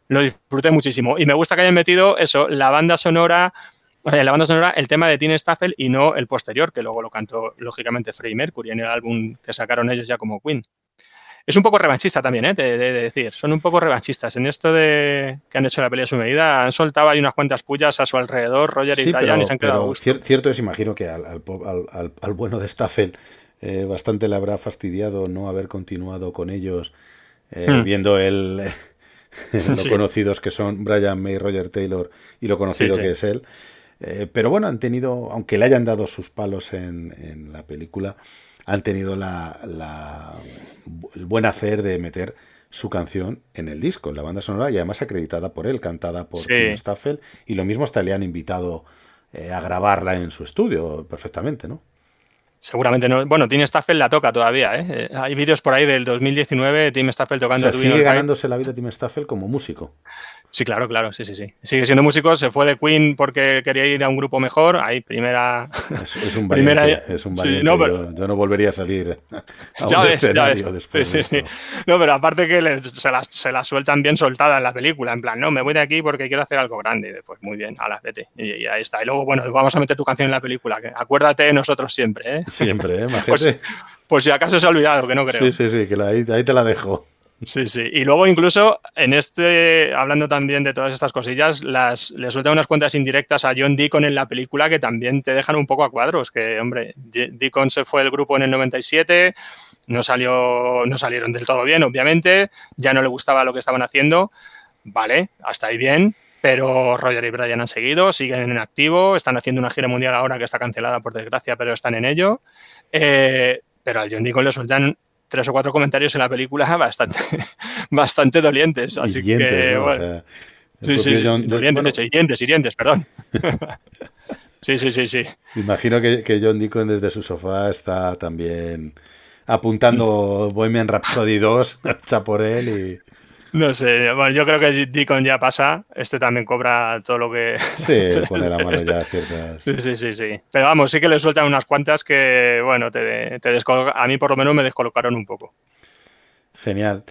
Lo disfruté muchísimo. Y me gusta que hayan metido eso, la banda sonora la banda sonora, el tema de Tim Staffel y no el posterior, que luego lo cantó lógicamente Freddie Mercury en el álbum que sacaron ellos ya como Queen es un poco revanchista también, ¿eh? de, decir. Son un poco revanchistas. En esto de que han hecho la pelea a su medida, han soltado ahí unas cuantas pullas a su alrededor, Roger y Brian, y se han quedado Cierto es, imagino que al, bueno de Staffel eh, bastante le habrá fastidiado no haber continuado con ellos, eh, hmm. viendo el, [LAUGHS] lo conocidos que son Brian May, Roger Taylor y lo conocido que es él. Eh, pero bueno, han tenido, aunque le hayan dado sus palos en, en la película, han tenido la, el buen hacer de meter su canción en el disco, en la banda sonora, y además acreditada por él, cantada por Tim Staffel, y lo mismo hasta le han invitado eh, a grabarla en su estudio perfectamente, ¿no? Seguramente no. Bueno, Tim Staffel la toca todavía, ¿eh? eh hay vídeos por ahí del 2019, Tim Staffel tocando. O sea, sigue ganándose la vida Tim Staffel como músico. Sí, claro, claro, sí, sí, sí. Sigue siendo músico, se fue de Queen porque quería ir a un grupo mejor. Ahí, primera. Es, un valiente. es un [LAUGHS] valiente. yo, no volvería a salir a un escenario después. Sí, sí, No, pero aparte que se, la, se, la, sueltan bien soltada en la película. En plan, no, me voy de aquí porque quiero hacer algo grande. Y después, muy bien, a la vete. Y, ahí está. Y luego, bueno, vamos a meter tu canción en la película. Que acuérdate de nosotros siempre, ¿eh? Siempre, ¿eh? [LAUGHS] Pues, pues, si acaso se ha olvidado, que no creo. Sí, sí, sí, que ahí, ahí te la dejo. Sí, sí. Y luego incluso en este, hablando también de todas estas cosillas, las, le sueltan unas cuentas indirectas a John Deacon en la película que también te dejan un poco a cuadros. Que, hombre, Deacon se fue del grupo en el 97, no, salió, no salieron del todo bien, obviamente, ya no le gustaba lo que estaban haciendo. Vale, hasta ahí bien, pero Roger y Brian han seguido, siguen en activo, están haciendo una gira mundial ahora que está cancelada por desgracia, pero están en ello. Eh, pero al John Deacon le sueltan tres o cuatro comentarios en la película [LAUGHS] bastante, bastante dolientes. Así que, bueno. sí, sí, dolientes, hirientes, hirientes, perdón. [LAUGHS] sí, sí, sí, sí. Imagino que, que, John Deacon desde su sofá está también apuntando Bohemian Rhapsody 2, [LAUGHS] hecha por él y... No sé, bueno, yo creo que Deacon ya pasa, este también cobra todo lo que... [LAUGHS] Sí, [LAUGHS] pone la mano ya ciertas... Sí, sí, sí. Pero vamos, sí que le sueltan unas cuantas que, bueno, te, te a mí por lo menos me descolocaron un poco. Genial.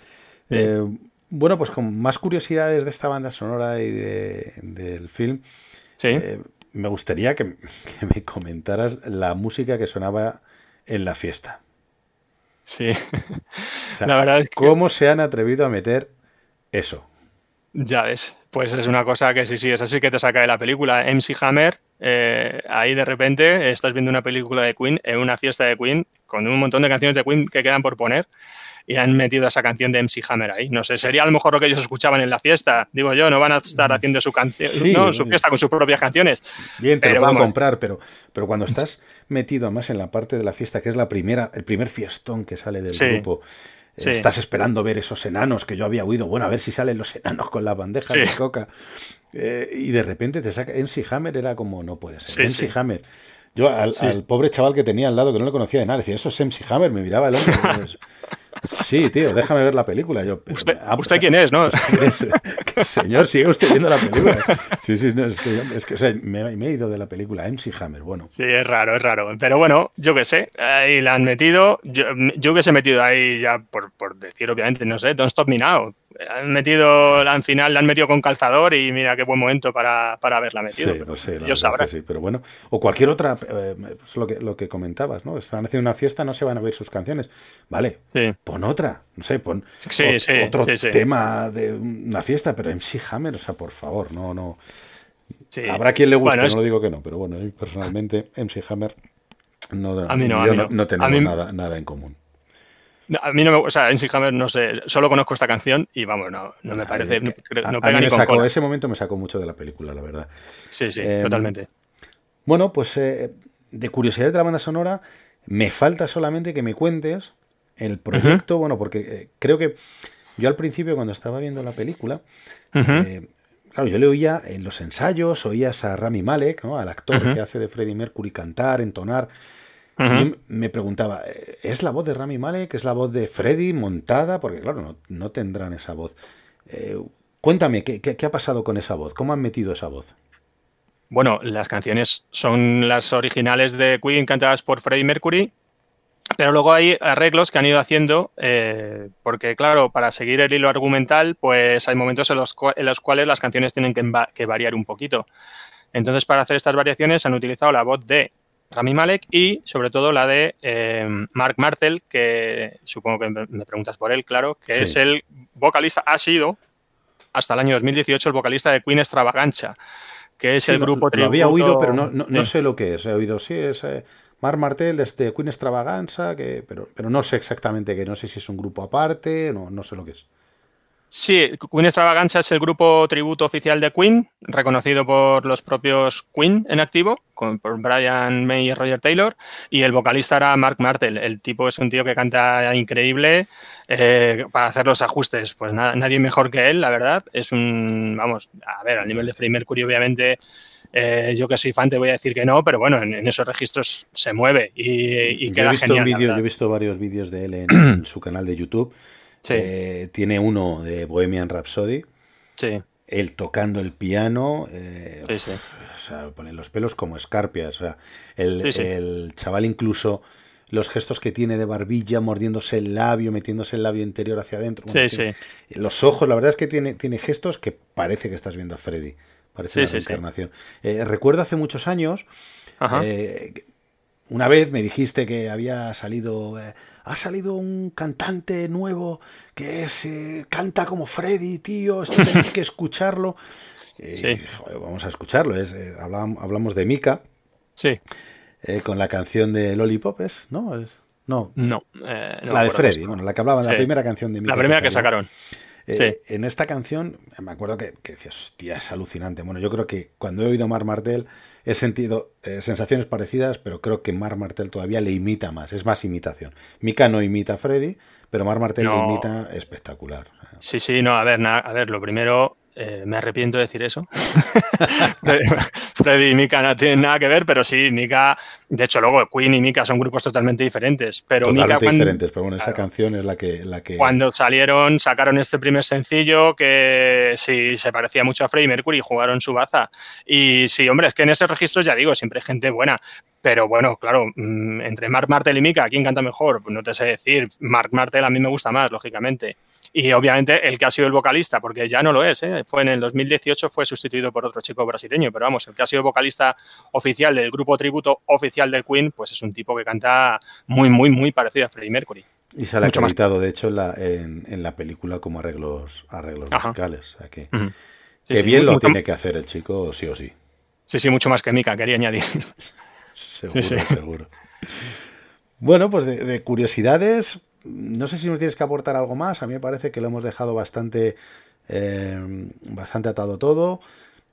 Eh, bueno, pues con más curiosidades de esta banda sonora y del film, ¿Sí? Eh, me gustaría que, me comentaras la música que sonaba en la fiesta. Sí, [LAUGHS] la verdad es que... ¿Cómo se han atrevido a meter eso. Ya ves, pues es una cosa que sí, sí, es así que te saca de la película. MC Hammer, eh, ahí de repente estás viendo una película de Queen en una fiesta de Queen con un montón de canciones de Queen que quedan por poner y han metido esa canción de MC Hammer ahí. No sé, sería a lo mejor lo que ellos escuchaban en la fiesta. Digo yo, no van a estar haciendo su canción, no, su fiesta con sus propias canciones. Bien, te lo van a comprar, pero, pero cuando estás metido más en la parte de la fiesta, que es la primera, el primer fiestón que sale del grupo, Estás esperando ver esos enanos que yo había oído. Bueno, a ver si salen los enanos con la bandeja de coca. Eh, y de repente te saca. MC Hammer era como, no puede ser. MC Hammer. Yo al, pobre chaval que tenía al lado, que no le conocía de nada, decía, eso es MC Hammer, me miraba el hombre. [LAUGHS] Sí, tío, déjame ver la película. Yo, ¿Usted, ah, ¿usted quién es, no? [LAUGHS] [LAUGHS] señor, sigue usted viendo la película. Sí, sí, es que, es que o sea, me, he ido de la película MC Hammer, bueno. Sí, es raro, es raro. Pero bueno, yo qué sé, ahí la han metido. Yo, yo hubiese metido ahí ya, por, por decir, obviamente, no sé, Don't Stop Me Now han metido, al final la han metido con calzador y mira qué buen momento para, para haberla metido. Sí, no sé, yo sabrá. Sí, pero bueno, o cualquier otra, eh, pues lo, que, lo que comentabas, ¿no? Están haciendo una fiesta, no se van a ver sus canciones. Vale, pon otra, no sé, pon otro tema de una fiesta, pero MC Hammer, o sea, por favor, no, no. Habrá quien le guste, no digo que no, pero bueno, personalmente MC Hammer no, a mí no, no, tenemos nada, nada en común. A mí no me o sea, Hammer no sé, solo conozco esta canción y vamos, no, no me parece, no, pega ni sacó, Ese momento me sacó mucho de la película, la verdad. Sí, sí, em, totalmente. Bueno, pues eh, de curiosidad de la banda sonora, me falta solamente que me cuentes el proyecto, bueno, porque eh, creo que yo al principio cuando estaba viendo la película, eh, claro, yo le oía en los ensayos, oías a Rami Malek, ¿no? al actor que hace de Freddie Mercury cantar, entonar, me preguntaba, ¿es la voz de Rami Malek? ¿Es la voz de Freddy montada? Porque claro, no, tendrán esa voz. Eh, cuéntame, ¿qué, ha pasado con esa voz? ¿Cómo han metido esa voz? Bueno, las canciones son las originales de Queen cantadas por Freddie Mercury, pero luego hay arreglos que han ido haciendo, eh, porque claro, para seguir el hilo argumental, pues hay momentos en los, en los cuales las canciones tienen que, que variar un poquito. Entonces, para hacer estas variaciones han utilizado la voz de Rami Malek y sobre todo la de eh, Mark Martel, que supongo que me preguntas por él, claro, que es el vocalista, ha sido hasta el año 2018 el vocalista de Queen Extravaganza, que es el grupo lo, lo había oído, pero no, sé lo que es. He oído, sí, es eh, Mark Martel desde Queen Extravaganza, que, pero, pero no sé exactamente que no sé si es un grupo aparte, no, no sé lo que es. Sí, Queen Extravaganza es el grupo tributo oficial de Queen, reconocido por los propios Queen en activo, por Brian May y Roger Taylor, y el vocalista era Mark Martel. El tipo es un tío que canta increíble eh, para hacer los ajustes. Pues nadie mejor que él, la verdad. Es un, vamos, a ver, al nivel de Freddie Mercury, obviamente Eh, yo que soy fan te voy a decir que no, pero bueno, en, esos registros se mueve y, queda he genial. yo he visto varios vídeos de él en, [CLEARS THROAT] su canal de YouTube. Eh, tiene uno de Bohemian Rhapsody. Sí. Él tocando el piano. Eh, sí, sí. O sea, pone los pelos como escarpias. O sea, el, el chaval incluso los gestos que tiene de barbilla, mordiéndose el labio, metiéndose el labio interior hacia adentro. sí, sí. Los ojos, la verdad es que tiene, tiene gestos que parece que estás viendo a Freddy. Parece una reencarnación. Eh, recuerdo hace muchos años, eh, una vez me dijiste que había salido, eh, ha salido un cantante nuevo que se canta como Freddy, tío, esto [LAUGHS] tenéis que escucharlo. vamos a escucharlo, es, hablamos, de Mika. Sí. con la canción de Lollipop, ¿es? ¿No? Es, no. No, la de Freddy, bueno, la que hablaba, la primera canción de Mika. La primera que sacaron. Eh, en esta canción, me acuerdo que, que decías, hostia, es alucinante. Bueno, yo creo que cuando he oído Mar Martel he sentido eh, sensaciones parecidas, pero creo que Mar Martel todavía le imita más, es más imitación. Mika no imita a Freddy, pero Mar Martel le imita espectacular. Sí, sí, no, a ver, a ver, lo primero, eh, me arrepiento de decir eso. [LAUGHS] Freddy y Mika no tienen nada que ver, pero sí, Mika, de hecho, luego Queen y Mika son grupos totalmente diferentes. Pero totalmente diferentes, pero bueno, esa canción es la que, la que. Cuando salieron, sacaron este primer sencillo que sí se parecía mucho a Freddie Mercury y jugaron su baza. Y sí, hombre, es que en ese registro ya digo, siempre hay gente buena. Pero bueno, claro, mm, entre Mark Martel y Mika, ¿quién canta mejor? Pues no te sé decir. Mark Martel a mí me gusta más, lógicamente. Y obviamente el que ha sido el vocalista, porque ya no lo es, ¿eh? fue en el 2018 fue sustituido por otro chico brasileño, pero vamos, el que ha sido vocalista oficial del grupo tributo oficial del Queen, pues es un tipo que canta muy, muy, muy parecido a Freddie Mercury. Y se ha acreditado, de hecho, en la, en, la, película como arreglos, arreglos musicales. que, bien lo tiene que hacer el chico, sí o sí. Sí, sí, mucho más que Mika, quería añadir. [LAUGHS] seguro, seguro. Bueno, pues de, curiosidades, no sé si nos tienes que aportar algo más. A mí me parece que lo hemos dejado bastante, eh, bastante atado todo.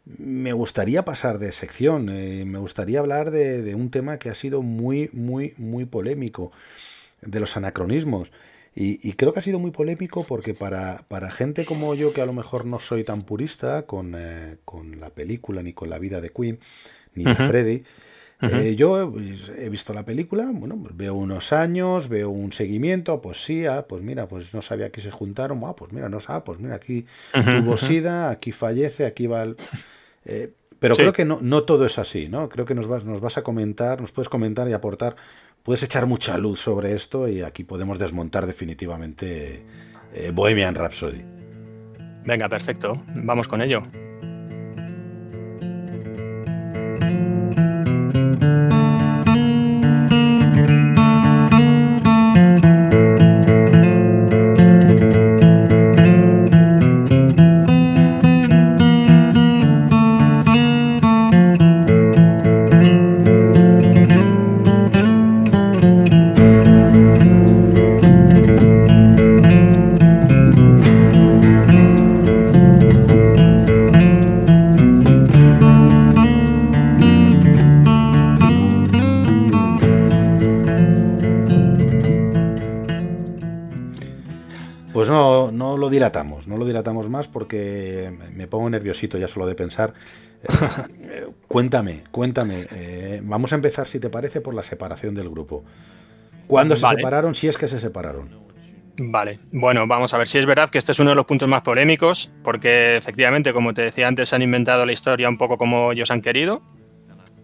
Me gustaría pasar de sección. Eh, me gustaría hablar de, un tema que ha sido muy, muy, muy polémico, de los anacronismos. Y, creo que ha sido muy polémico porque para, para, gente como yo, que a lo mejor no soy tan purista con, eh, con la película, ni con la vida de Queen, ni de Freddy, eh, yo he visto la película, bueno, pues veo unos años, veo un seguimiento, pues sí, ah, pues mira, pues no sabía que se juntaron, ah, pues mira, no ah, pues mira, aquí tuvo sida, aquí fallece, aquí va el... Eh, pero creo que no, no todo es así, ¿no? Creo que nos vas, nos vas a comentar, nos puedes comentar y aportar, puedes echar mucha luz sobre esto y aquí podemos desmontar definitivamente eh, Bohemian Rhapsody. Venga, perfecto, vamos con ello. Me pongo nerviosito ya solo de pensar. Eh, [LAUGHS] cuéntame, cuéntame. Eh, vamos a empezar, si te parece, por la separación del grupo. ¿Cuándo se separaron? Si es que se separaron. Vale, bueno, vamos a ver si es verdad que este es uno de los puntos más polémicos, porque efectivamente, como te decía antes, han inventado la historia un poco como ellos han querido.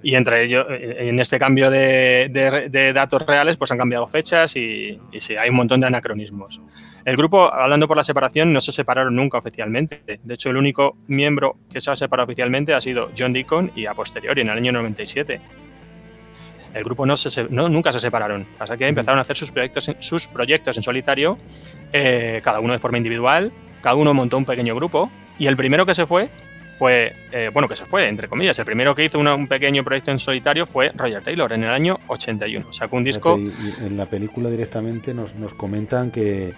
Y entre ellos, eh, en este cambio de, datos reales, pues han cambiado fechas y, y sí, hay un montón de anacronismos. El grupo, hablando por la separación, no se separaron nunca oficialmente. De hecho, el único miembro que se ha separado oficialmente ha sido John Deacon y a posteriori, en el año 97. El grupo no, se, nunca se separaron. Pasa que empezaron a hacer sus proyectos, sus proyectos en solitario, eh, cada uno de forma individual, cada uno montó un pequeño grupo y el primero que se fue fue, eh, bueno, que se fue, entre comillas, el primero que hizo un pequeño proyecto en solitario fue Roger Taylor en el año 81. Sacó un disco... en la película directamente nos, nos comentan que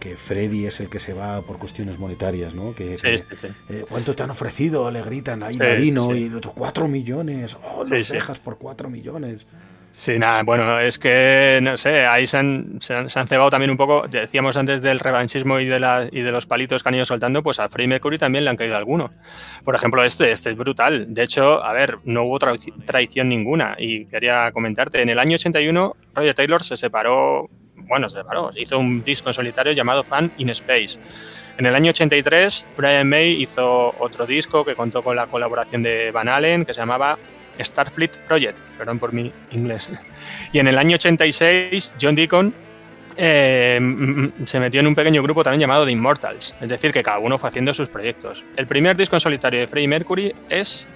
que, Freddy es el que se va por cuestiones monetarias, ¿no? Que, eh, ¿Cuánto te han ofrecido? Le gritan ahí Ladino y otros cuatro millones. Oh, los dejas por cuatro millones. Sí, nada, bueno, es que, no sé, ahí se han, se han, cebado también un poco, decíamos antes del revanchismo y de, la, y de los palitos que han ido soltando, pues a Freddie Mercury también le han caído algunos. Por ejemplo, este, este es brutal. De hecho, a ver, no hubo traición ninguna. Y quería comentarte, en el año 81, Roger Taylor se separó, bueno, se separó, hizo un disco en solitario llamado Fan in Space. En el año 83, Brian May hizo otro disco que contó con la colaboración de Van Allen, que se llamaba Starfleet Project, perdón por mi inglés. Y en el año 86, John Deacon eh, se metió en un pequeño grupo también llamado The Immortals, es decir, que cada uno fue haciendo sus proyectos. El primer disco en solitario de Freddie Mercury es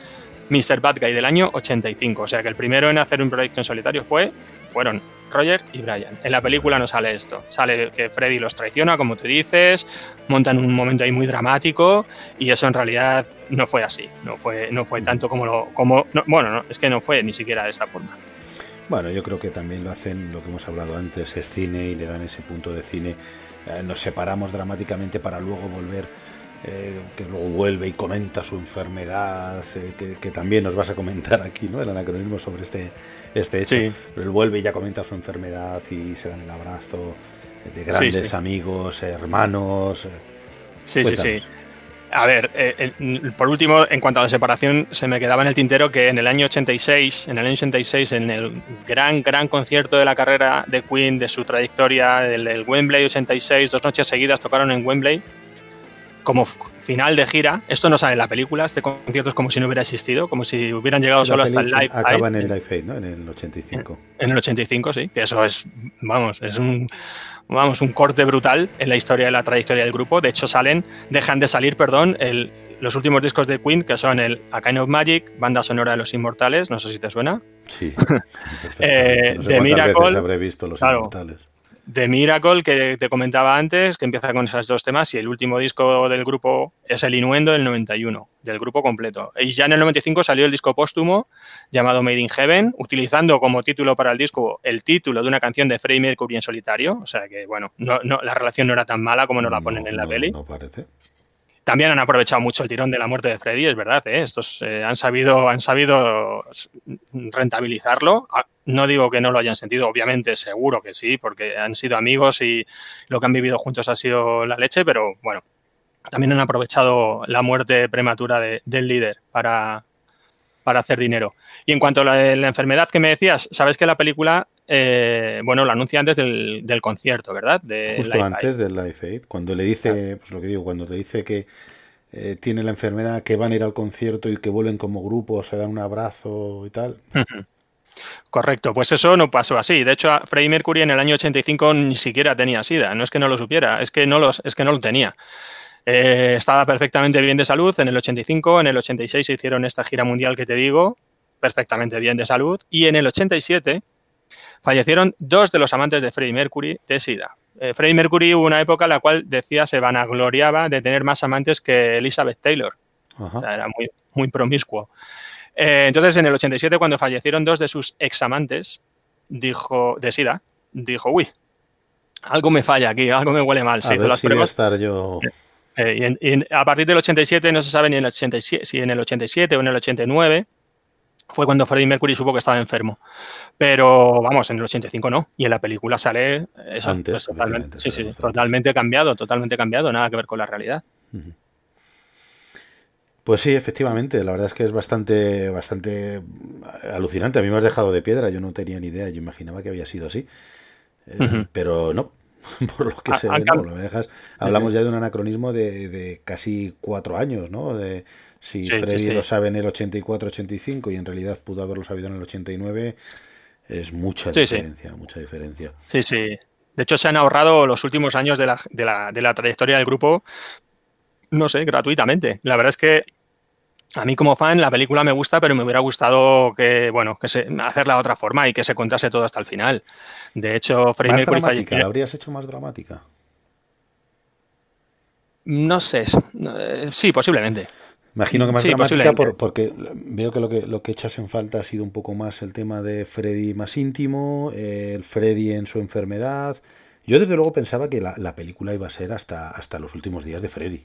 Mr. Bad Guy del año 85, o sea que el primero en hacer un proyecto en solitario fue, fueron Roger y Brian. En la película no sale esto. Sale que Freddy los traiciona, como tú dices, montan un momento ahí muy dramático y eso en realidad no fue así. No fue, no fue tanto como lo. Como, bueno, no, es que no fue ni siquiera de esta forma. Bueno, yo creo que también lo hacen, lo que hemos hablado antes, es cine y le dan ese punto de cine. Eh, nos separamos dramáticamente para luego volver eh, que luego vuelve y comenta su enfermedad, eh, que, también nos vas a comentar aquí, ¿no? El anacronismo sobre este, este hecho. Pero él vuelve y ya comenta su enfermedad y se dan el abrazo de grandes amigos, hermanos. Eh. Sí, sí, sí. A ver, por último, en cuanto a la separación, se me quedaba en el tintero que en el año 86, en el año 86, en el gran, gran concierto de la carrera de Queen, de su trayectoria, el, el Wembley 86, dos noches seguidas tocaron en Wembley, como final de gira. Esto no sale en la película, este concierto es como si no hubiera existido, como si hubieran llegado solo hasta el live. Acaba en el Live Aid, ¿no? En el 85. En el 85, sí, que eso es, vamos, es un, vamos, un corte brutal en la historia de la trayectoria del grupo. De hecho, salen, dejan de salir, perdón, el, los últimos discos de Queen, que son el A Kind of Magic, banda sonora de Los Inmortales, no sé si te suena. Sí. [LAUGHS] eh, no sé Miracle. habré visto Los Inmortales. The Miracle, que te comentaba antes, que empieza con esos dos temas, y el último disco del grupo es El Inuendo del 91, del grupo completo. Y ya en el 95 salió el disco póstumo llamado Made in Heaven, utilizando como título para el disco el título de una canción de Freddie Mercury en solitario. O sea que, bueno, no, la relación no era tan mala como nos la ponen en la peli. No parece. También han aprovechado mucho el tirón de la muerte de Freddy, es verdad. ¿eh? Estos eh, han sabido, han sabido rentabilizarlo. Ah, no digo que no lo hayan sentido, obviamente, seguro que sí, porque han sido amigos y lo que han vivido juntos ha sido la leche, pero bueno, también han aprovechado la muerte prematura del líder para, para hacer dinero. Y en cuanto a la, la, enfermedad que me decías, sabes que la película eh, bueno, lo anuncia antes del, concierto, ¿verdad? De Justo antes del Live Aid, cuando le dice, pues lo que digo, cuando le dice que eh, tiene la enfermedad, que van a ir al concierto y que vuelven como grupo, se dan un abrazo y tal. Correcto, pues eso no pasó así. De hecho, Freddie Mercury en el año 85 ni siquiera tenía SIDA. No es que no lo supiera, es que no, los, es que no lo tenía. Eh, estaba perfectamente bien de salud en el 85, en el 86 se hicieron esta gira mundial que te digo, perfectamente bien de salud, y en el 87 fallecieron dos de los amantes de Freddie Mercury de SIDA. Eh, Freddie Mercury hubo una época en la cual decía se vanagloriaba de tener más amantes que Elizabeth Taylor. era muy, muy promiscuo. Eh, entonces, en el 87, cuando fallecieron dos de sus examantes, dijo, de SIDA, dijo, uy, algo me falla aquí, algo me huele mal. Se hizo las pruebas. estar yo... Eh, y, a partir del 87 no se sabe ni en el 87, si en el 87 o en el 89 fue cuando Freddie Mercury supo que estaba enfermo. Pero vamos, en el 85 no. Y en la película sale eso, pues, totalmente, sí, sí, totalmente cambiado, totalmente cambiado, nada que ver con la realidad. Pues sí, efectivamente, la verdad es que es bastante, bastante alucinante. A mí me has dejado de piedra, yo no tenía ni idea, yo imaginaba que había sido así. Eh, pero no, [LAUGHS] por lo que se ve, no, me dejas. Hablamos ya de un anacronismo de, de casi cuatro años, ¿no? De, si Freddy lo sabe en el 84-85 y en realidad pudo haberlo sabido en el 89, es mucha diferencia, mucha diferencia. Sí, sí. De hecho, se han ahorrado los últimos años de la, de la, de la trayectoria del grupo, no sé, gratuitamente. La verdad es que a mí como fan la película me gusta, pero me hubiera gustado que, bueno, que se, hacerla de otra forma y que se contase todo hasta el final. De hecho, Freddie ¿Más dramática? ¿La habrías hecho más dramática? No sé. Eh, sí, posiblemente. Imagino que más dramática porque veo que lo, que lo que echas en falta ha sido un poco más el tema de Freddy más íntimo, el Freddy en su enfermedad. Yo desde luego pensaba que la, película iba a ser hasta, hasta los últimos días de Freddy.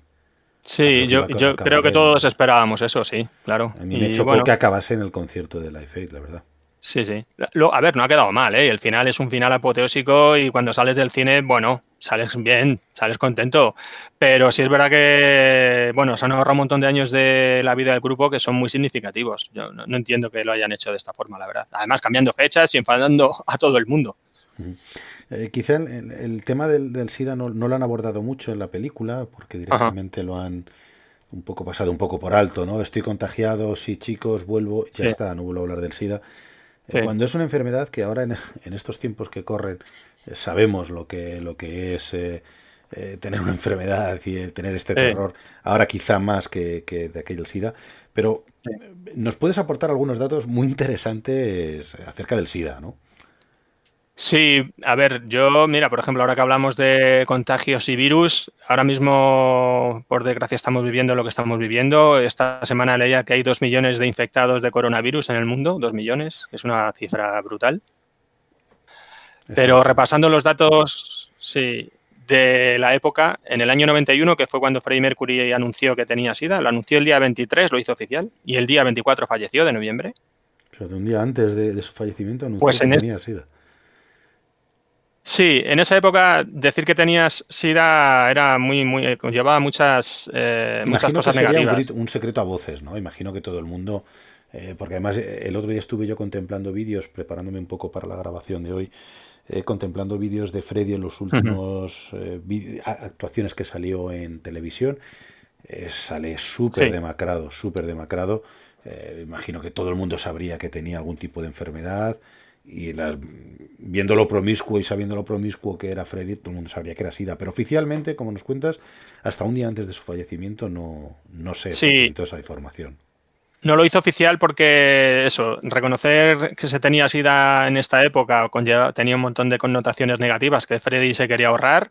Sí, yo, yo creo que todos esperábamos eso, sí, claro. A mí me chocó que acabase en el concierto de Life Aid, la verdad. Sí, sí. Lo, a ver, no ha quedado mal, ¿eh? El final es un final apoteósico y cuando sales del cine, bueno, sales bien, sales contento. Pero sí es verdad que, bueno, se han ahorrado un montón de años de la vida del grupo que son muy significativos. Yo no, entiendo que lo hayan hecho de esta forma, la verdad. Además, cambiando fechas y enfadando a todo el mundo. Eh, quizá el, tema del, SIDA no, lo han abordado mucho en la película, porque directamente lo han un poco pasado un poco por alto, ¿no? Estoy contagiado, sí chicos, vuelvo, ya está, no vuelvo a hablar del SIDA. Eh, cuando es una enfermedad que ahora [LAUGHS] en, estos tiempos que corren eh, sabemos lo que, lo que es eh, tener una enfermedad y tener este terror, ahora quizá más que, que de aquel SIDA, pero nos puedes aportar algunos datos muy interesantes acerca del SIDA, ¿no? Sí, a ver, yo, mira, por ejemplo, ahora que hablamos de contagios y virus, ahora mismo, por desgracia, estamos viviendo lo que estamos viviendo. Esta semana leía que hay dos millones de infectados de coronavirus en el mundo, dos millones, que es una cifra brutal. Pero repasando los datos, sí, de la época, en el año 91, que fue cuando Freddie Mercury anunció que tenía SIDA, lo anunció el día 23, lo hizo oficial, y el día 24 falleció de noviembre. O sea, de un día antes de, su fallecimiento anunció pues que tenía SIDA. Sí, en esa época decir que tenías SIDA era muy, muy, eh, llevaba muchas, eh, muchas cosas negativas. Un, secreto a voces, ¿no? Imagino que todo el mundo, eh, porque además el otro día estuve yo contemplando vídeos, preparándome un poco para la grabación de hoy, contemplando vídeos de Freddy en los últimos actuaciones que salió en televisión. sale súper demacrado, súper demacrado. imagino que todo el mundo sabría que tenía algún tipo de enfermedad y las, viéndolo promiscuo y sabiendo lo promiscuo que era Freddy, todo el mundo sabría que era SIDA. Pero oficialmente, como nos cuentas, hasta un día antes de su fallecimiento no, no se sí. esa información. No lo hizo oficial porque eso, reconocer que se tenía SIDA en esta época tenía un montón de connotaciones negativas que Freddy se quería ahorrar.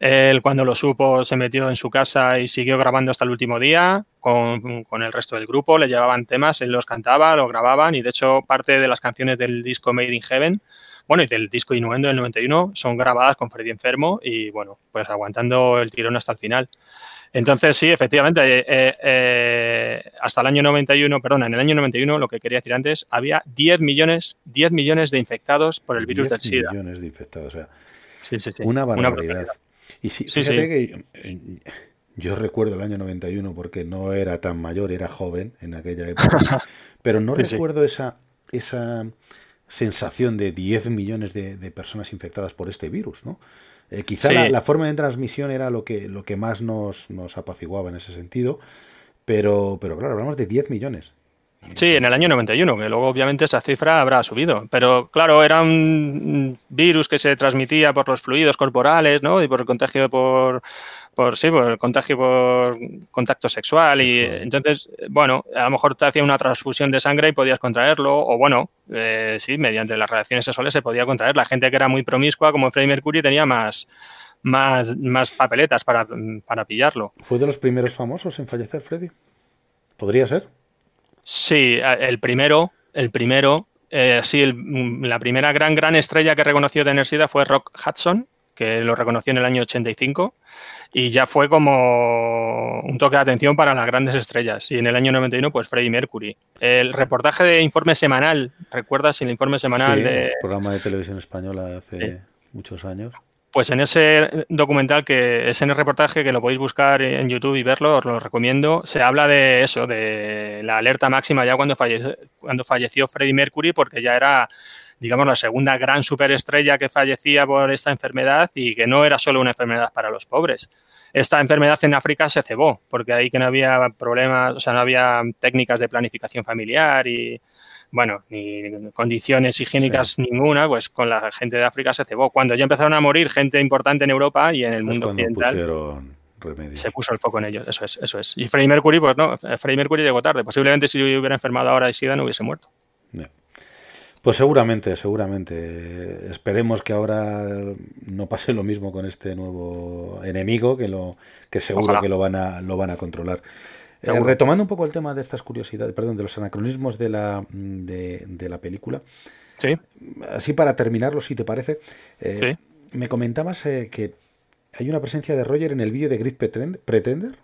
Él cuando lo supo se metió en su casa y siguió grabando hasta el último día con, con, el resto del grupo. Le llevaban temas, él los cantaba, lo grababan y de hecho parte de las canciones del disco Made in Heaven, bueno, y del disco Innuendo del 91 son grabadas con Freddy enfermo y bueno, pues aguantando el tirón hasta el final. Entonces, sí, efectivamente, eh, eh, hasta el año 91, perdón, en el año 91, lo que quería decir antes, había 10 millones, 10 millones de infectados por el virus del SIDA. 10 millones de infectados, o sea, sí, sí, sí. una barbaridad. y fíjate que eh, yo recuerdo el año 91 porque no era tan mayor, era joven en aquella época, [LAUGHS] pero no recuerdo esa, esa sensación de 10 millones de, de personas infectadas por este virus, ¿no? Eh, quizá la, forma de transmisión era lo que, lo que más nos, nos apaciguaba en ese sentido, pero, pero claro, hablamos de 10 millones. Sí, en el año 91, que luego obviamente esa cifra habrá subido. Pero claro, era un virus que se transmitía por los fluidos corporales, ¿no? Y por el contagio por, por sí, por el contagio por contacto sexual. Y entonces, bueno, a lo mejor te hacía una transfusión de sangre y podías contraerlo. O bueno, eh, sí, mediante las reacciones sexuales se podía contraer. La gente que era muy promiscua, como Freddie Mercury, tenía más, más, más papeletas para, para pillarlo. ¿Fue de los primeros famosos en fallecer, Freddy? ¿Podría ser? Sí, el primero, el primero, eh, sí, la primera gran, gran estrella que reconoció tener SIDA fue Rock Hudson, que lo reconoció en el año 85 y ya fue como un toque de atención para las grandes estrellas. Y en el año 91, pues Freddie Mercury. El reportaje de informe semanal, ¿recuerdas el informe semanal sí, de... programa de televisión española hace muchos años? Pues en ese documental, que es en el reportaje, que lo podéis buscar en YouTube y verlo, os lo recomiendo, se habla de eso, de la alerta máxima ya cuando falleció, cuando falleció Freddie Mercury, porque ya era, digamos, la segunda gran superestrella que fallecía por esta enfermedad y que no era solo una enfermedad para los pobres. Esta enfermedad en África se cebó, porque ahí que no había problemas, o sea, no había técnicas de planificación familiar y, bueno, ni condiciones higiénicas ninguna, pues con la gente de África se cebó. Cuando ya empezaron a morir gente importante en Europa y en el mundo occidental, se puso el foco en ellos. Eso es, eso es. Y Freddie Mercury, pues no, Freddie Mercury llegó tarde. Posiblemente si hubiera enfermado ahora de SIDA no hubiese muerto. Pues seguramente, seguramente. Esperemos que ahora no pase lo mismo con este nuevo enemigo, que lo que seguro que lo van a lo van a controlar. Eh, retomando un poco el tema de estas curiosidades, perdón, de los anacronismos de la, de, la película. Sí. Así para terminarlo, si te parece. Eh, me comentabas eh, que hay una presencia de Roger en el vídeo de Grid Pretender.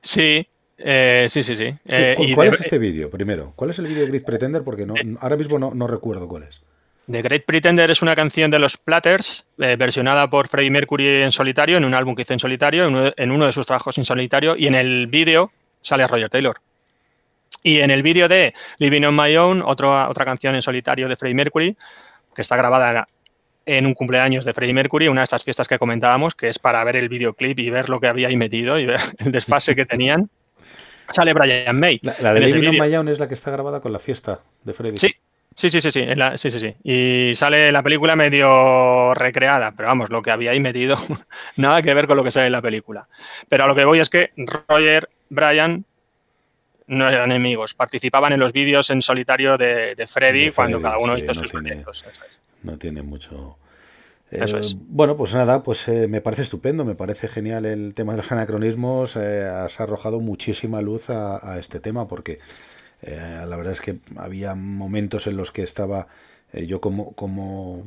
Sí, Eh, sí, sí, sí. Eh, ¿Cu- y ¿Cuál de- es este vídeo, primero? ¿Cuál es el vídeo de Great Pretender? Porque no, ahora mismo no, no recuerdo cuál es. The Great Pretender es una canción de los Platters, eh, versionada por Freddie Mercury en solitario, en un álbum que hizo en solitario, en uno, en uno de sus trabajos en solitario, y en el vídeo sale Roger Taylor. Y en el vídeo de Living on My Own, otro- otra canción en solitario de Freddie Mercury, que está grabada en un cumpleaños de Freddie Mercury, una de estas fiestas que comentábamos, que es para ver el videoclip y ver lo que había ahí metido y ver el desfase que tenían, sale Brian May. La, la de Living on. My Own es la que está grabada con la fiesta de Freddy. Sí, sí, sí, sí, sí, en la- sí, sí, sí. Y sale la película medio recreada, pero vamos, lo que había ahí metido, [LAUGHS] nada que ver con lo que sale en la película. Pero a lo que voy es que Roger, Brian no eran enemigos, participaban en los vídeos en solitario de, de Freddy De cuando cada uno sí, hizo no sus tiene- proyectos. No tiene mucho. Eso Eh. Bueno, pues nada, pues eh, me parece estupendo, me parece genial el tema de los anacronismos. eh, has arrojado muchísima luz a, a este tema porque la verdad es que había momentos en los que estaba yo como como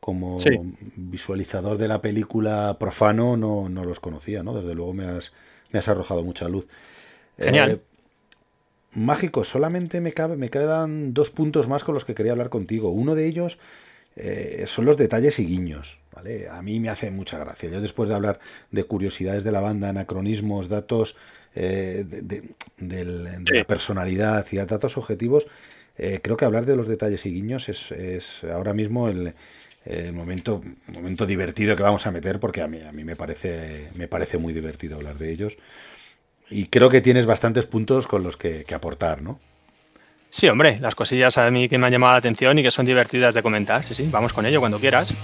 como Sí. visualizador de la película profano no, no los conocía, ¿no? Desde luego me has, me has arrojado mucha luz. Genial. Mágico, solamente me, cabe, me quedan dos puntos más con los que quería hablar contigo. Uno de ellos eh, son los detalles y guiños. ¿vale? A mí me hace mucha gracia. Yo después de hablar de curiosidades de la banda, anacronismos, datos eh, de, de- del- de Sí. la personalidad y datos objetivos, eh, creo que hablar de los detalles y guiños es, es ahora mismo el, el momento, momento divertido que vamos a meter porque a mí, a mí me, parece, me parece muy divertido hablar de ellos. Y creo que tienes bastantes puntos con los que, que aportar, ¿no? Sí, hombre, las cosillas a mí que me han llamado la atención y que son divertidas de comentar. Sí, sí, vamos con ello cuando quieras.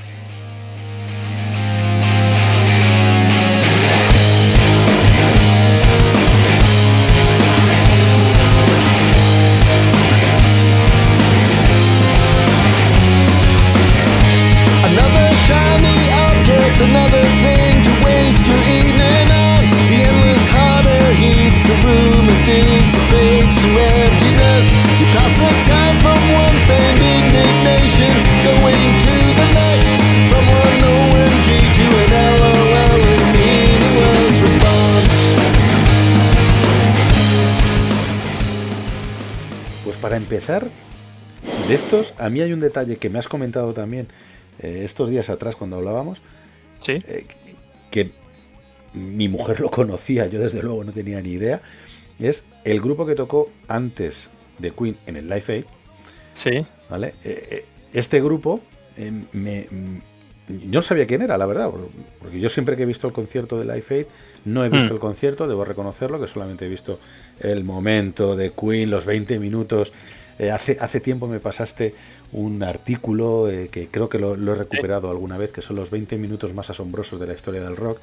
Empezar, de estos, a mí hay un detalle que me has comentado también eh, estos días atrás cuando hablábamos, Sí, eh, que mi mujer lo conocía, yo desde luego no tenía ni idea, es el grupo que tocó antes de Queen en el Live Aid, sí. ¿vale? Eh, este grupo me, mm, yo no sabía quién era, la verdad, por- porque yo siempre que he visto el concierto de Live Aid, no he visto Mm. el concierto, debo reconocerlo, que solamente he visto el momento de Queen, los 20 minutos. Eh, hace, hace tiempo me pasaste un artículo eh, que creo que lo, lo he recuperado alguna vez, que son los 20 minutos más asombrosos de la historia del rock,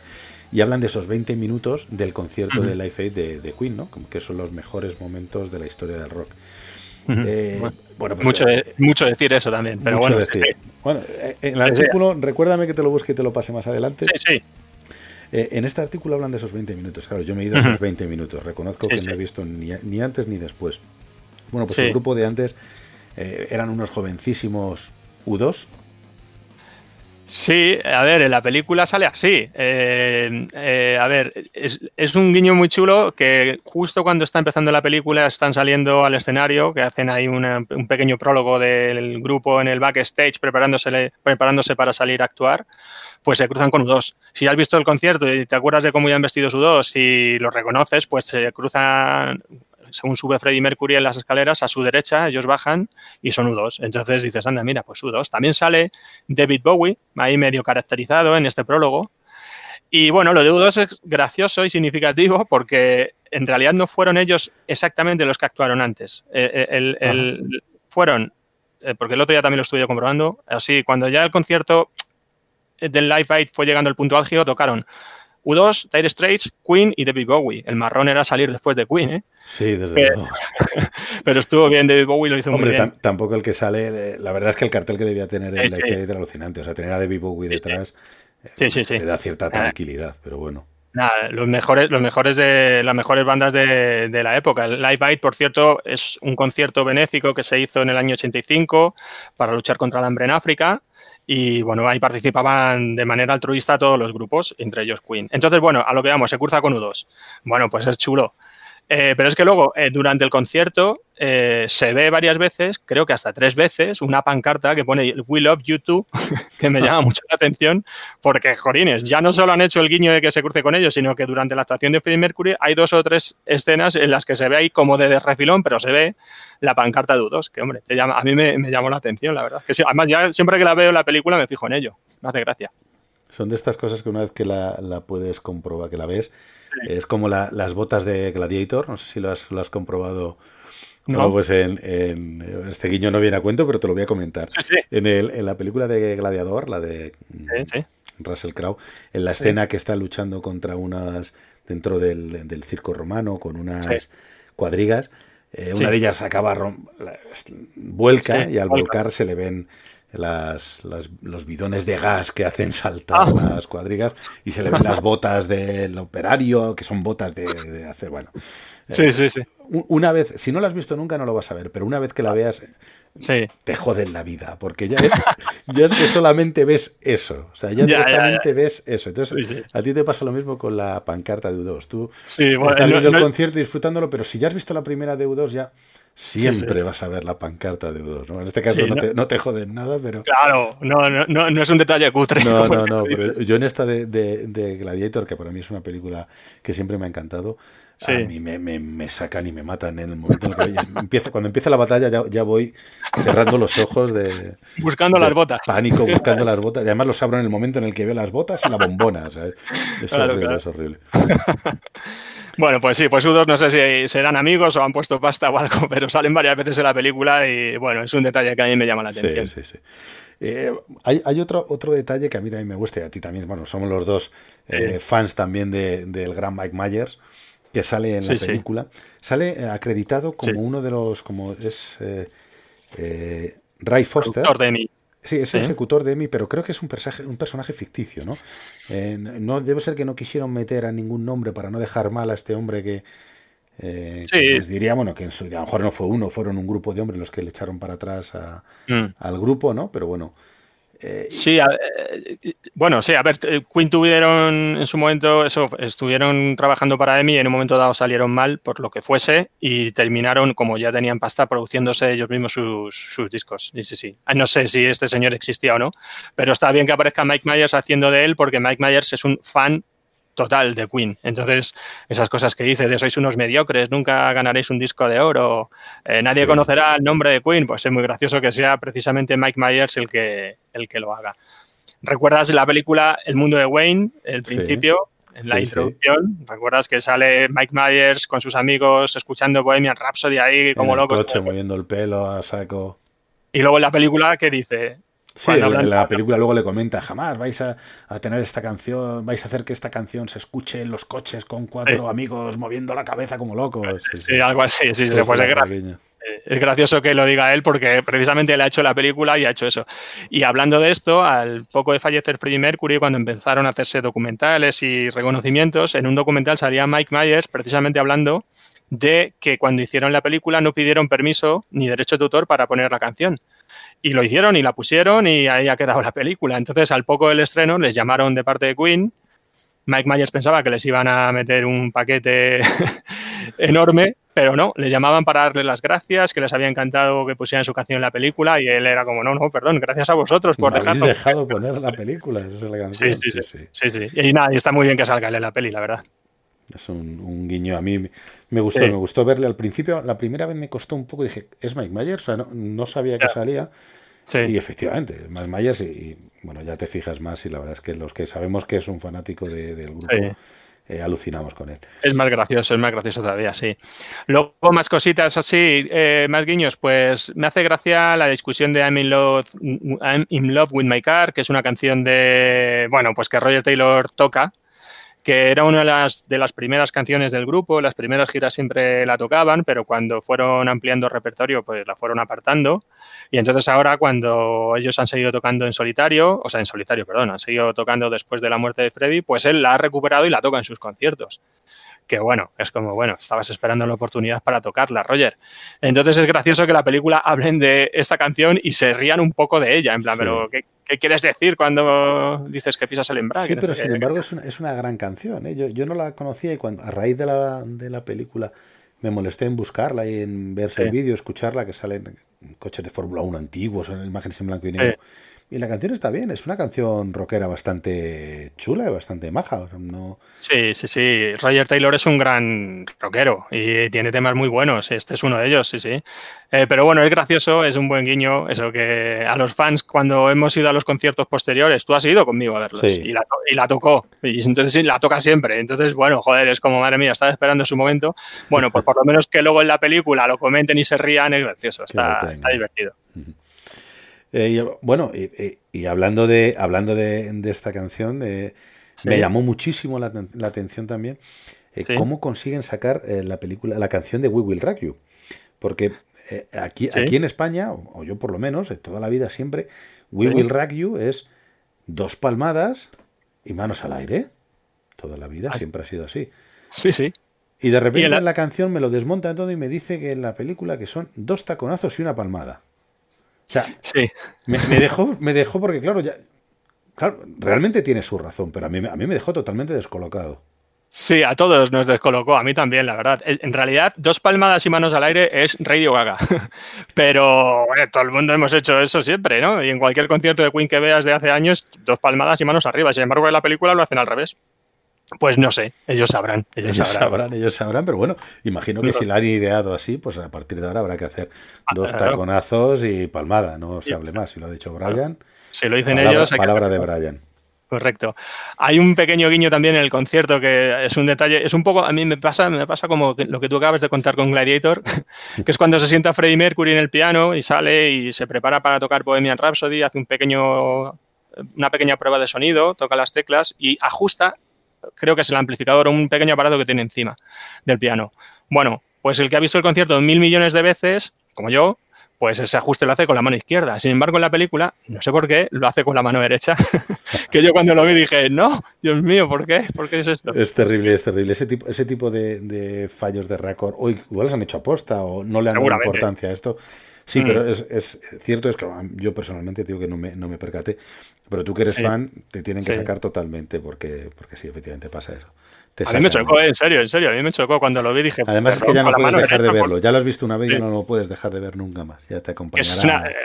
y hablan de esos 20 minutos del concierto de Live Aid de, de Queen, ¿no? Como que son los mejores momentos de la historia del rock. Eh, Bueno, bueno, pues, mucho, de- mucho decir eso también, pero mucho bueno. decir. Bueno, en el artículo, recuérdame que te lo busque y te lo pase más adelante. Sí, sí. Eh, en este artículo hablan de esos 20 minutos. Claro, yo me he ido a esos 20 minutos. Reconozco Sí, que no he visto ni, ni antes ni después. Bueno, pues Sí. el grupo de antes eh, eran unos jovencísimos U2. Sí, a ver, en la película sale así. Eh, eh, a ver, es, es un guiño muy chulo que justo cuando está empezando la película están saliendo al escenario, que hacen ahí una- un pequeño prólogo del grupo en el backstage preparándose, preparándose para salir a actuar, pues se cruzan con U2. Si has visto el concierto y te acuerdas de cómo iban vestidos U2 y los reconoces, pues se cruzan, según sube Freddie Mercury en las escaleras, a su derecha, ellos bajan y son U2. Entonces dices, anda, mira, pues U2. También sale David Bowie, ahí medio caracterizado en este prólogo. Y bueno, lo de U2 es gracioso y significativo porque en realidad no fueron ellos exactamente los que actuaron antes. Eh, eh, el- el- fueron, eh, porque el otro día también lo estuve comprobando, así, cuando ya el concierto del Live Aid fue llegando al punto álgido, tocaron U2, Dire Straits, Queen y David Bowie. El marrón era salir después de Queen, ¿eh? Sí, desde Eh, luego. [LAUGHS] Pero estuvo bien, David Bowie lo hizo Hombre, muy bien. tam- tampoco el que sale. eh, La verdad es que el cartel que debía tener el Sí, era alucinante. O sea, tener a David Bowie Sí, detrás eh, Sí, sí, sí. te da cierta Ah. tranquilidad, pero bueno. Nada, los mejores, los mejores de las mejores bandas de, de la época. El Live Aid, por cierto, es un concierto benéfico que se hizo en el año 85 para luchar contra el hambre en África. Y bueno, ahí participaban de manera altruista todos los grupos, entre ellos Queen. Entonces, bueno, a lo que vamos, se cruza con U2. Bueno, pues es chulo. Eh, pero es que luego, eh, durante el concierto, eh, se ve varias veces, creo que hasta tres veces, una pancarta que pone We love you too, [LAUGHS] que me llama [LAUGHS] mucho la atención, porque, jorines, ya no solo han hecho el guiño de que se cruce con ellos, sino que durante la actuación de Freddie Mercury hay dos o tres escenas en las que se ve ahí como de refilón, pero se ve la pancarta de U2, que, hombre, llama, a mí me, llamó la atención, la verdad. Que además, ya siempre que la veo en la película me fijo en ello, me hace gracia. Son de estas cosas que una vez que la, la puedes comprobar, que la ves, es como las botas de Gladiator, no sé si lo has, comprobado. No, pues en, este guiño no viene a cuento, pero te lo voy a comentar. En, el, en la película de Gladiador, la de mm, Russell Crowe, en la escena que está luchando contra unas dentro del, circo romano con unas cuadrigas, eh, una de ellas acaba vuelca y al volcar se le ven las, los bidones de gas que hacen [LAUGHS] saltar ah. las cuadrigas y se le ven las botas del operario, que son botas de, hacer, bueno. Sí, eh, sí, sí. Una vez, si no la has visto nunca no lo vas a ver, pero una vez que la veas, sí. te joden la vida, porque ya es, ya es que solamente ves eso, o sea, ya, directamente ves eso. Entonces, a ti te pasa lo mismo con la pancarta de U2. Tú estás viendo el concierto y disfrutándolo, pero si ya has visto la primera de U2, ya siempre vas a ver la pancarta de U2. ¿no? En este caso no, Te, no, te, joden nada, pero... Claro, no, no, no, es un detalle cutre. No, no, no, pero yo en esta de, de, Gladiator, que para mí es una película que siempre me ha encantado, a mí me, me, me, sacan y me matan en el momento en que empieza, cuando empieza la batalla ya, ya, voy cerrando los ojos de... Buscando las botas. Pánico, [LAUGHS] buscando las botas. Y además los abro en el momento en el que veo las botas y la bombona. Es horrible, es horrible. [LAUGHS] Bueno, pues sí, pues U2 no sé si serán amigos o han puesto pasta o algo, [LAUGHS] pero salen varias veces en la película y bueno, es un detalle que a mí me llama la atención. Sí, sí, sí. Eh, hay, hay otro, otro detalle que a mí también me gusta y a ti también, bueno, somos los dos eh, fans también del gran Mike Myers que sale en la película. Sale eh, acreditado como uno de los, como es Ray Foster. De Sí, es el ejecutor de Emmy, pero creo que es un personaje, un personaje ficticio, ¿no? Eh, no debe ser que no quisieron meter a ningún nombre para no dejar mal a este hombre que, eh, les diría, bueno, que a lo mejor no fue uno, fueron un grupo de hombres los que le echaron para atrás mm. al grupo, ¿no? Pero bueno, eh, sí, eh, bueno, sí, a ver, eh, Queen tuvieron en su momento, eso, estuvieron trabajando para EMI y en un momento dado salieron mal por lo que fuese y terminaron, como ya tenían pasta, produciéndose ellos mismos sus, discos. Sí, sí, sí. Ah, no sé si este señor existía o no, pero está bien que aparezca Mike Myers haciendo de él porque Mike Myers es un fan total de Queen. Entonces, esas cosas que dice de sois unos mediocres, nunca ganaréis un disco de oro, eh, nadie conocerá el nombre de Queen, pues es muy gracioso que sea precisamente Mike Myers el que, el que lo haga. ¿Recuerdas la película El mundo de Wayne, el principio? En la introducción, ¿recuerdas que sale Mike Myers con sus amigos escuchando Bohemian Rhapsody ahí como loco? coche, moviendo el pelo a saco. Y luego en la película, ¿qué dice? Sí, en la película luego le comenta, jamás vais a, tener esta canción, vais a hacer que esta canción se escuche en los coches con cuatro amigos moviendo la cabeza como locos. Sí, algo así, sí, pues es, gracioso que lo diga él porque precisamente él ha hecho la película y ha hecho eso. Y hablando de esto, al poco de fallecer Freddie Mercury, cuando empezaron a hacerse documentales y reconocimientos, en un documental salía Mike Myers precisamente hablando de que cuando hicieron la película no pidieron permiso ni derecho de autor para poner la canción y lo hicieron y la pusieron y ahí ha quedado la película. Entonces, al poco del estreno, les llamaron de parte de Queen. Mike Myers pensaba que les iban a meter un paquete [LAUGHS] enorme, pero no, les llamaban para darle las gracias, que les había encantado que pusieran su canción en la película y él era como, no, no, perdón, gracias a vosotros por dejarlo. dejado poner la película, esa es la canción. Sí sí sí, sí, Y nada, y está muy bien que salga en la peli, la verdad. Es un, guiño. A mí me gustó, me gustó verle al principio. La primera vez me costó un poco, dije, ¿es Mike Myers? O sea, no, sabía que salía. Y efectivamente, Mike Myers, y, bueno, ya te fijas más y la verdad es que los que sabemos que es un fanático del grupo, eh, alucinamos con él. Es más gracioso, es más gracioso todavía, sí. Luego, más cositas así, eh, más guiños, pues me hace gracia la discusión de I'm in, love, I'm in Love with My Car, que es una canción de, bueno, pues que Roger Taylor toca que era una de las, primeras canciones del grupo, las primeras giras siempre la tocaban, pero cuando fueron ampliando el repertorio, pues la fueron apartando. Y entonces ahora cuando ellos han seguido tocando en solitario, o sea, en solitario, perdón, han seguido tocando después de la muerte de Freddy, pues él la ha recuperado y la toca en sus conciertos que bueno, es como, bueno, estabas esperando la oportunidad para tocarla, Roger. Entonces es gracioso que la película [LAUGHS] hablen de esta canción y se rían un poco de ella, en plan, pero ¿qué, quieres decir cuando dices que pisas el embrague? Sí, pero sin embargo es una, es una, gran canción. ¿eh? Yo, yo, no la conocía y cuando, a raíz de la, de la película me molesté en buscarla y en verse el vídeo, escucharla, que salen coches de Fórmula 1 antiguos, en imágenes en blanco y negro. Y la canción está bien, es una canción rockera bastante chula y bastante maja. o sea, no... Sí, sí, sí. Roger Taylor es un gran rockero y tiene temas muy buenos. Este es uno de ellos, sí, sí. Eh, pero bueno, es gracioso, es un buen guiño. Eso que a los fans, cuando hemos ido a los conciertos posteriores, tú has ido conmigo a verlos Sí. y, la, y la tocó. Y entonces sí, la toca siempre. Entonces, bueno, joder, es como madre mía, estaba esperando su momento. Bueno, pues por lo menos que luego en la película lo comenten y se rían es gracioso, [LAUGHS] está, está divertido. Eh, bueno, y, y- y hablando de hablando de, de esta canción, eh, Sí. me llamó muchísimo la, aten- la atención también eh, Sí. cómo consiguen sacar eh, la película, la canción de We Will Rock You. Porque aquí, Sí. aquí en España, o, o yo por lo menos, toda la vida siempre, We. Will Rock You es dos palmadas y manos al aire. Toda la vida siempre ha sido así. Sí, sí. Y de repente la- en la canción me lo desmonta todo y me dice que en la película que son dos taconazos y una palmada. O sea, Sí. me, me dejó, me dejó porque, claro, ya. Claro, realmente tiene su razón, pero a mí, me- a mí me dejó totalmente descolocado. Sí, a todos nos descolocó, a mí también, la verdad. En en realidad, dos palmadas y manos al aire es Radio Gaga. [LAUGHS] Pero bueno, todo el mundo hemos hecho eso siempre, ¿no? Y en cualquier concierto de Queen que veas de hace años, dos palmadas y manos arriba. Sin embargo, en la película lo hacen al revés. Pues no sé, ellos sabrán, ellos, Ellos sabrán. sabrán, ellos sabrán, pero bueno, imagino que si la han ideado así, pues a partir de ahora habrá que hacer dos Ah, claro. taconazos y palmada, no se hable más. Si lo ha dicho Brian, Si lo dicen palabra, ellos, hay que palabra de. Brian. Correcto. Hay un pequeño guiño también en el concierto que es un detalle, es un poco, a mí me pasa, me pasa como lo que tú acabas de contar con Gladiator, [LAUGHS] que es cuando se sienta Freddie Mercury en el piano y sale y se prepara para tocar Bohemian Rhapsody, hace un pequeño, una pequeña prueba de sonido, toca las teclas y ajusta, creo que es el amplificador un pequeño aparato que tiene encima del piano. Bueno, pues el que ha visto el concierto mil millones de veces, como yo, pues ese ajuste lo hace con la mano izquierda. Sin embargo, en la película, no sé por qué, lo hace con la mano derecha. [LAUGHS] que yo cuando lo vi dije, no, Dios mío, ¿por qué? ¿Por qué es esto? Es terrible, es terrible. Ese tipo, ese tipo de, de fallos de récord, o igual los han hecho aposta o no le han dado importancia a esto. Sí, Mm. pero es, es cierto, es que yo personalmente digo que no me, no me percaté, pero tú que eres Sí. fan te tienen que Sí. sacar totalmente porque, porque sí, efectivamente pasa eso. Te A mí me chocó, eh, en serio, en serio, a mí me chocó cuando lo vi dije, Además es que ya no puedes mano dejar de verlo. Ya lo has visto una vez y Sí. no lo puedes dejar de ver nunca más. Ya te acompañará. es una, eh,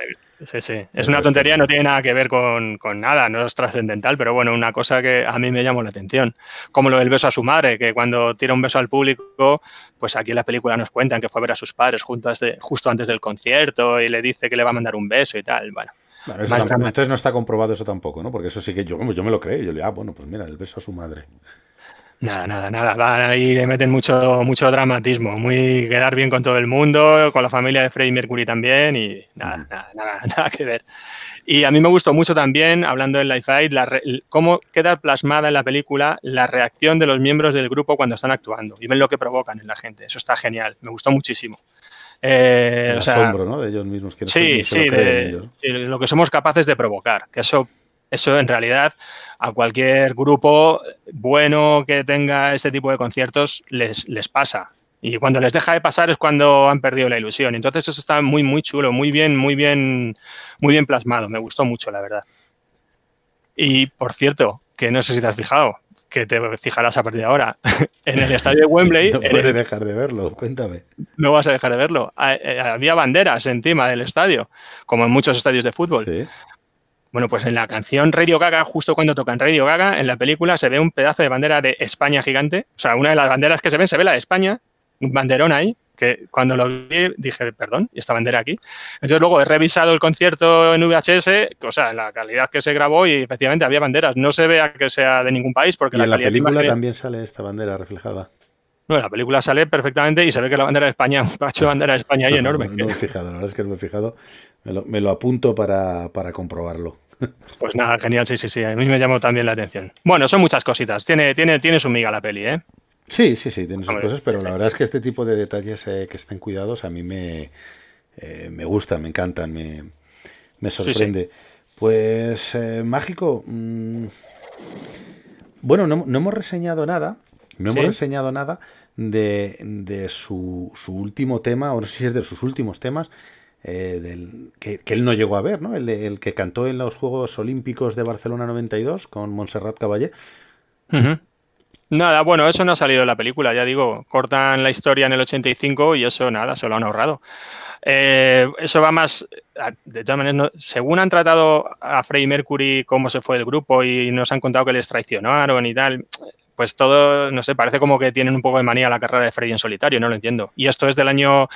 sí, sí, es una tontería, no tiene nada que ver con, con nada, no es trascendental, pero bueno, una cosa que a mí me llamó la atención. Como lo del beso a su madre, que cuando tira un beso al público, pues aquí en la película nos cuentan que fue a ver a sus padres junto justo antes del concierto y le dice que le va a mandar un beso y tal. Bueno, eso tampoco- entonces no está comprobado eso tampoco, ¿no? Porque eso sí que yo, yo me lo creí. Yo le ah, bueno, pues mira, el beso a su madre. Nada, nada, nada. Van ahí le meten mucho, mucho dramatismo. Muy quedar bien con todo el mundo, con la familia de Freddie Mercury también y nada, nada, nada, [LAUGHS] nada que ver. Y a mí me gustó mucho también, hablando del Life Aid, la cómo queda plasmada en la película la reacción de los miembros del grupo cuando están actuando y ven lo que provocan en la gente. Eso está genial, me gustó muchísimo. Eh, El o sea, asombro, ¿no? De ellos mismos que Sí, sí, de- ellos. sí, lo que somos capaces de provocar, que eso, eso en realidad a cualquier grupo bueno que tenga este tipo de conciertos les, les pasa. Y cuando les deja de pasar es cuando han perdido la ilusión. Entonces eso está muy, muy chulo, muy bien, muy bien, muy bien plasmado. Me gustó mucho, la verdad. Y por cierto, que no sé si te has fijado, que te fijarás a partir de ahora. [LAUGHS] en el estadio de Wembley, [LAUGHS] No en puede el- dejar de verlo, cuéntame. no vas a dejar de verlo. Eh, Había banderas encima del estadio, como en muchos estadios de fútbol. Sí. Bueno, pues en la canción Radio Gaga, justo cuando tocan Radio Gaga, en la película se ve un pedazo de bandera de España gigante. O sea, una de las banderas que se ven, se ve la de España, un banderón ahí, que cuando lo vi dije, perdón, ¿y esta bandera aquí? Entonces luego he revisado el concierto en VHS, o sea, en la calidad que se grabó y efectivamente había banderas. No se vea que sea de ningún país porque Y en la calidad de película también sale esta bandera reflejada. No, en la película sale perfectamente y se ve que la bandera de España, un cacho de bandera de España ahí No, enorme. No, no me he fijado, la verdad es que no me he fijado. Me lo, me lo apunto para, para comprobarlo. Pues nada, genial, sí, sí, sí. A mí me llamó también la atención. Bueno, son muchas cositas. Tiene, tiene, tiene su miga la peli, ¿eh? Sí, sí, sí, tiene sus cosas, pero la verdad es que este tipo de detalles eh, que estén cuidados a mí me, eh, me gustan, me encantan, me, me sí. sorprende. Pues, eh, Mágico, mm, bueno, no, no hemos reseñado nada, no hemos reseñado nada de, de su, su último tema, o no sé si es de sus últimos temas, eh, del, que, él no llegó a ver, ¿no? El, que cantó en los Juegos Olímpicos de Barcelona 92 con Montserrat Caballé. Nada, bueno, eso no ha salido de la película, ya digo, cortan la historia en el 85 y eso nada, se lo han ahorrado. Eh, eso va más, de todas maneras, según han tratado a Freddie Mercury, cómo se fue el grupo y nos han contado que les traicionaron y tal, pues todo, no sé, parece como que tienen un poco de manía la carrera de Freddie en solitario, no lo entiendo. Y esto es del año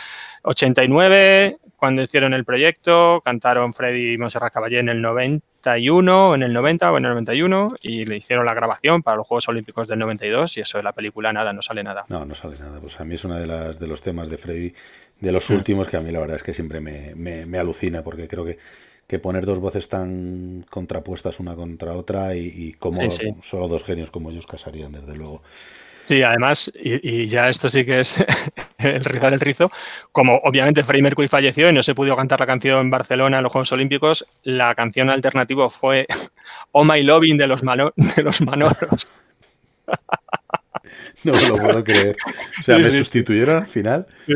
89, cuando hicieron el proyecto, cantaron Freddie y Montserrat Caballé en el 91, en el 90 o en el 91, y le hicieron la grabación para los Juegos Olímpicos del 92, y eso de la película nada, no sale nada. No, no sale nada. Pues a mí es uno de, las, de los temas de Freddie, de los mm. últimos, que a mí la verdad es que siempre me, me alucina, porque creo que que poner dos voces tan contrapuestas una contra otra y, como solo dos genios como ellos casarían, desde luego. Sí, además, y, ya esto sí que es [LAUGHS] el rizar el rizo, como obviamente Freddie Mercury falleció y no se pudo cantar la canción en Barcelona en los Juegos Olímpicos, la canción alternativa fue [LAUGHS] Oh My Loving de los, de los Manolos. [LAUGHS] [LAUGHS] No me lo puedo creer. O sea, me sustituyeron al final. Sí,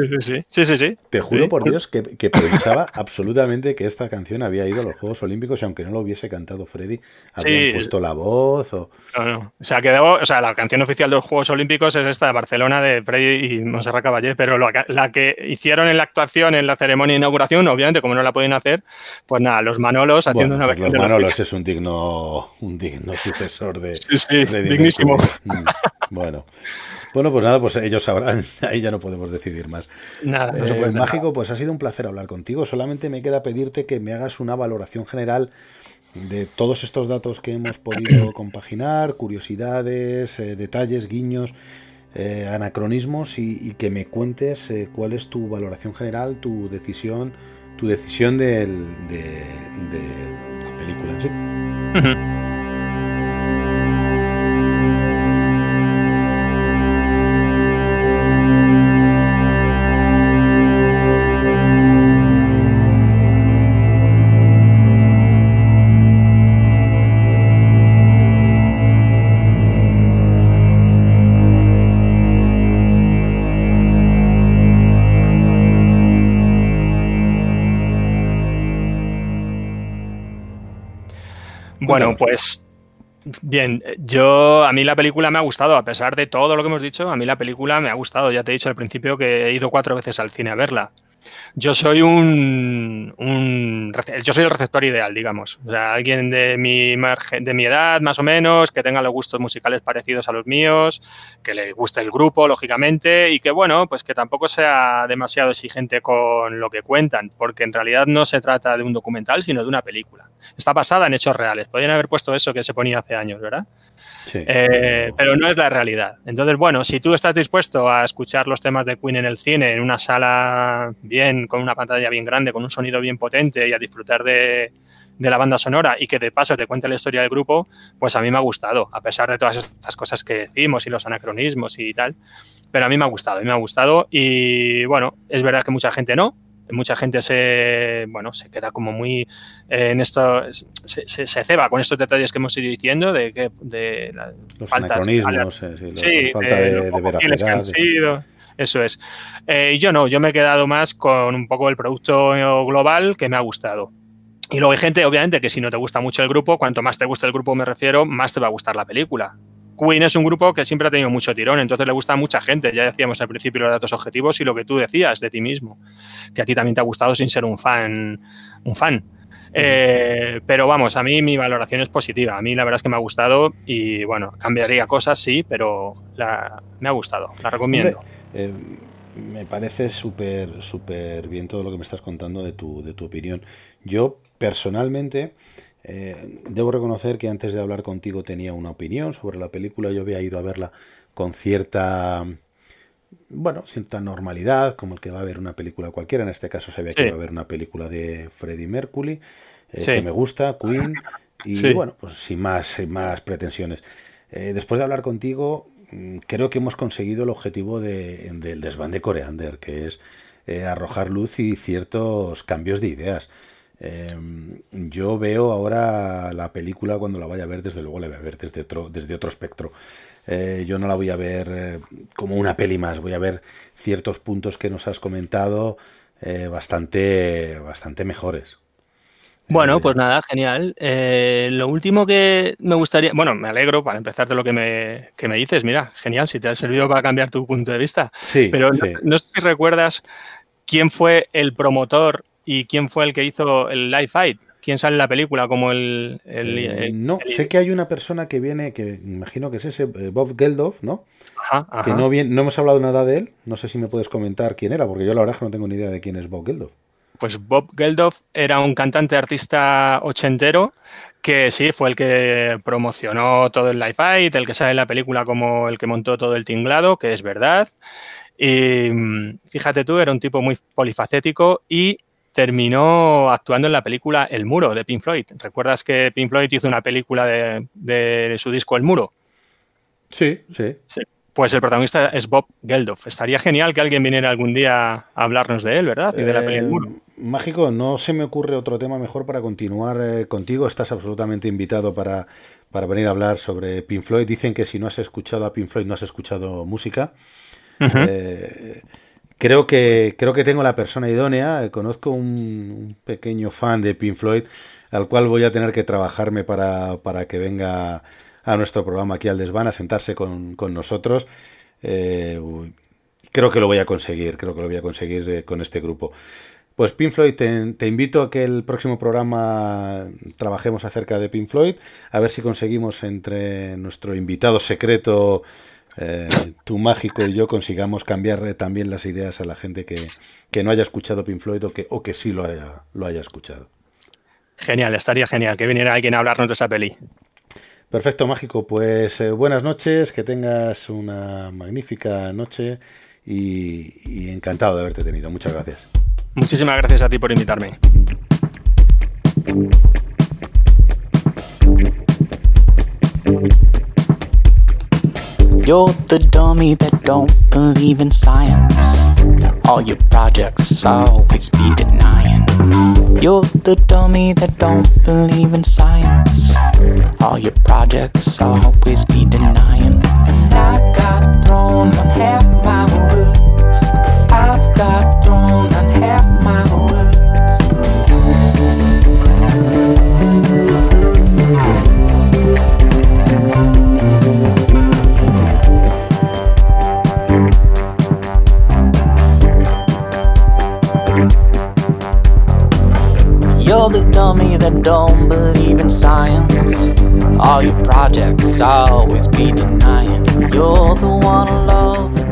sí, sí. sí, Te juro por Dios que, pensaba [LAUGHS] absolutamente que esta canción había ido a los Juegos Olímpicos y aunque no lo hubiese cantado Freddy, habían puesto la voz o... No, no. O sea, quedó, o sea, la canción oficial de los Juegos Olímpicos es esta de Barcelona de Freddy y Monserrat Caballé, pero la que hicieron en la actuación, en la ceremonia de inauguración, obviamente, como no la pueden hacer, pues nada, los Manolos haciendo una pues versión. Los Manolos es un digno, un digno sucesor de sí, sí, dignísimo. Mm, bueno. Bueno, pues nada, pues ellos sabrán, [LAUGHS] ahí ya no podemos decidir más. Nada, eh, Mágico, pues ha sido un placer hablar contigo. Solamente me queda pedirte que me hagas una valoración general de todos estos datos que hemos podido [CLEARS THROAT] compaginar, curiosidades, eh, detalles, guiños, eh, anacronismos y, que me cuentes cuál es tu valoración general, tu decisión, tu decisión de, la película en sí. Bueno, pues bien, yo a mí la película me ha gustado, a pesar de todo lo que hemos dicho, a mí la película me ha gustado. Ya te he dicho al principio que he ido cuatro veces al cine a verla. Yo soy un, yo soy el receptor ideal, digamos. O sea, alguien de mi de mi edad, más o menos, que tenga los gustos musicales parecidos a los míos, que le guste el grupo, lógicamente, y que bueno, pues que tampoco sea demasiado exigente con lo que cuentan, porque en realidad no se trata de un documental, sino de una película. Está basada en hechos reales. Podrían haber puesto eso que se ponía hace años, ¿verdad? Eh, pero no es la realidad. Entonces, bueno, si tú estás dispuesto a escuchar los temas de Queen en el cine, en una sala bien, con una pantalla bien grande, con un sonido bien potente y a disfrutar de, la banda sonora y que de paso te cuente la historia del grupo, pues a mí me ha gustado, a pesar de todas estas cosas que decimos y los anacronismos y tal. Pero a mí me ha gustado, a mí me ha gustado y bueno, es verdad que mucha gente no, mucha gente se bueno se queda como muy eh, en esto se, se, ceba con estos detalles que hemos ido diciendo de que de los anacronismos sí, falta de, veracidad eso es eh, yo no yo me he quedado más con un poco el producto global que me ha gustado y luego hay gente, obviamente, que si no te gusta mucho el grupo, cuanto más te gusta el grupo me refiero, más te va a gustar la película. Queen es un grupo que siempre ha tenido mucho tirón, entonces le gusta a mucha gente. Ya decíamos al principio los datos objetivos y lo que tú decías de ti mismo, que a ti también te ha gustado sin ser un fan. Un fan. Eh, pero vamos, a mí mi valoración es positiva. A mí la verdad es que me ha gustado y bueno, cambiaría cosas, sí, pero me ha gustado, la recomiendo. Eh, me parece súper, súper bien todo lo que me estás contando de tu, de tu opinión. Yo personalmente eh, debo reconocer que antes de hablar contigo tenía una opinión sobre la película. Yo había ido a verla con cierta, bueno, cierta normalidad, como el que va a ver una película cualquiera. En este caso sabía que iba a ver una película de Freddie Mercury, eh, que me gusta, Queen, y bueno, pues sin más, sin más pretensiones. Eh, después de hablar contigo, mm, creo que hemos conseguido el objetivo del desván de Coreander, que es arrojar luz y ciertos cambios de ideas. Em, yo veo ahora la película cuando la vaya a ver, desde luego la voy a ver desde otro, desde otro espectro. Eh, yo no la voy a ver eh, como una peli más, voy a ver ciertos puntos que nos has comentado eh, bastante, bastante mejores. Bueno, pues nada, genial. Eh, lo último que me gustaría, bueno, me alegro para empezar de lo que me, que me dices, mira, genial, si te ha servido para cambiar tu punto de vista. Sí, Pero sí. no, no sé si recuerdas quién fue el promotor y quién fue el que hizo el Live Fight. ¿Quién sale en la película como el... el- Eh, el- no, el- sé que hay una persona que viene, que imagino que es ese, eh, Bob Geldof, ¿no? Ajá, ajá. Que no, no hemos hablado nada de él. No sé si me puedes comentar quién era, porque yo la verdad es que no tengo ni idea de quién es Bob Geldof. Pues Bob Geldof era un cantante artista ochentero que sí, fue el que promocionó todo el Live Fight, el que sale en la película como el que montó todo el tinglado, que es verdad. Y mm, fíjate tú, era un tipo muy polifacético y terminó actuando en la película El Muro de Pink Floyd. ¿Recuerdas que Pink Floyd hizo una película de, de su disco El Muro? Sí, sí. Pues el protagonista es Bob Geldof. Estaría genial que alguien viniera algún día a hablarnos de él, ¿verdad? Y de la peli El Eh, Muro. Mágico, no se me ocurre otro tema mejor para continuar eh, contigo. Estás absolutamente invitado para, para venir a hablar sobre Pink Floyd. Dicen que si no has escuchado a Pink Floyd no has escuchado música. Eh, creo, que, creo que tengo la persona idónea. Conozco un, pequeño fan de Pink Floyd al cual voy a tener que trabajarme para, para que venga a nuestro programa aquí al desván a sentarse con, con nosotros. Eh, creo que lo voy a conseguir, creo que lo voy a conseguir eh, con este grupo. Pues Pink Floyd, te, te invito a que el próximo programa trabajemos acerca de Pink Floyd, a ver si conseguimos entre nuestro invitado secreto, eh, tu mágico y yo, consigamos cambiar eh, también las ideas a la gente que, que no haya escuchado Pink Floyd o que, o que sí lo haya, lo haya escuchado. Genial, estaría genial que viniera alguien a hablarnos de esa peli. Perfecto, mágico. Pues eh, buenas noches, que tengas una magnífica noche y, y encantado de haberte tenido. Muchas gracias. Muchísimas gracias a ti por invitarme. You're the dummy that don't believe in science. All your projects always be denying. You're the dummy that don't believe in science. All your projects always be denying. And I got thrown on half my words. I've got You're the dummy that don't believe in science. All your projects always be denying. You're the one I love.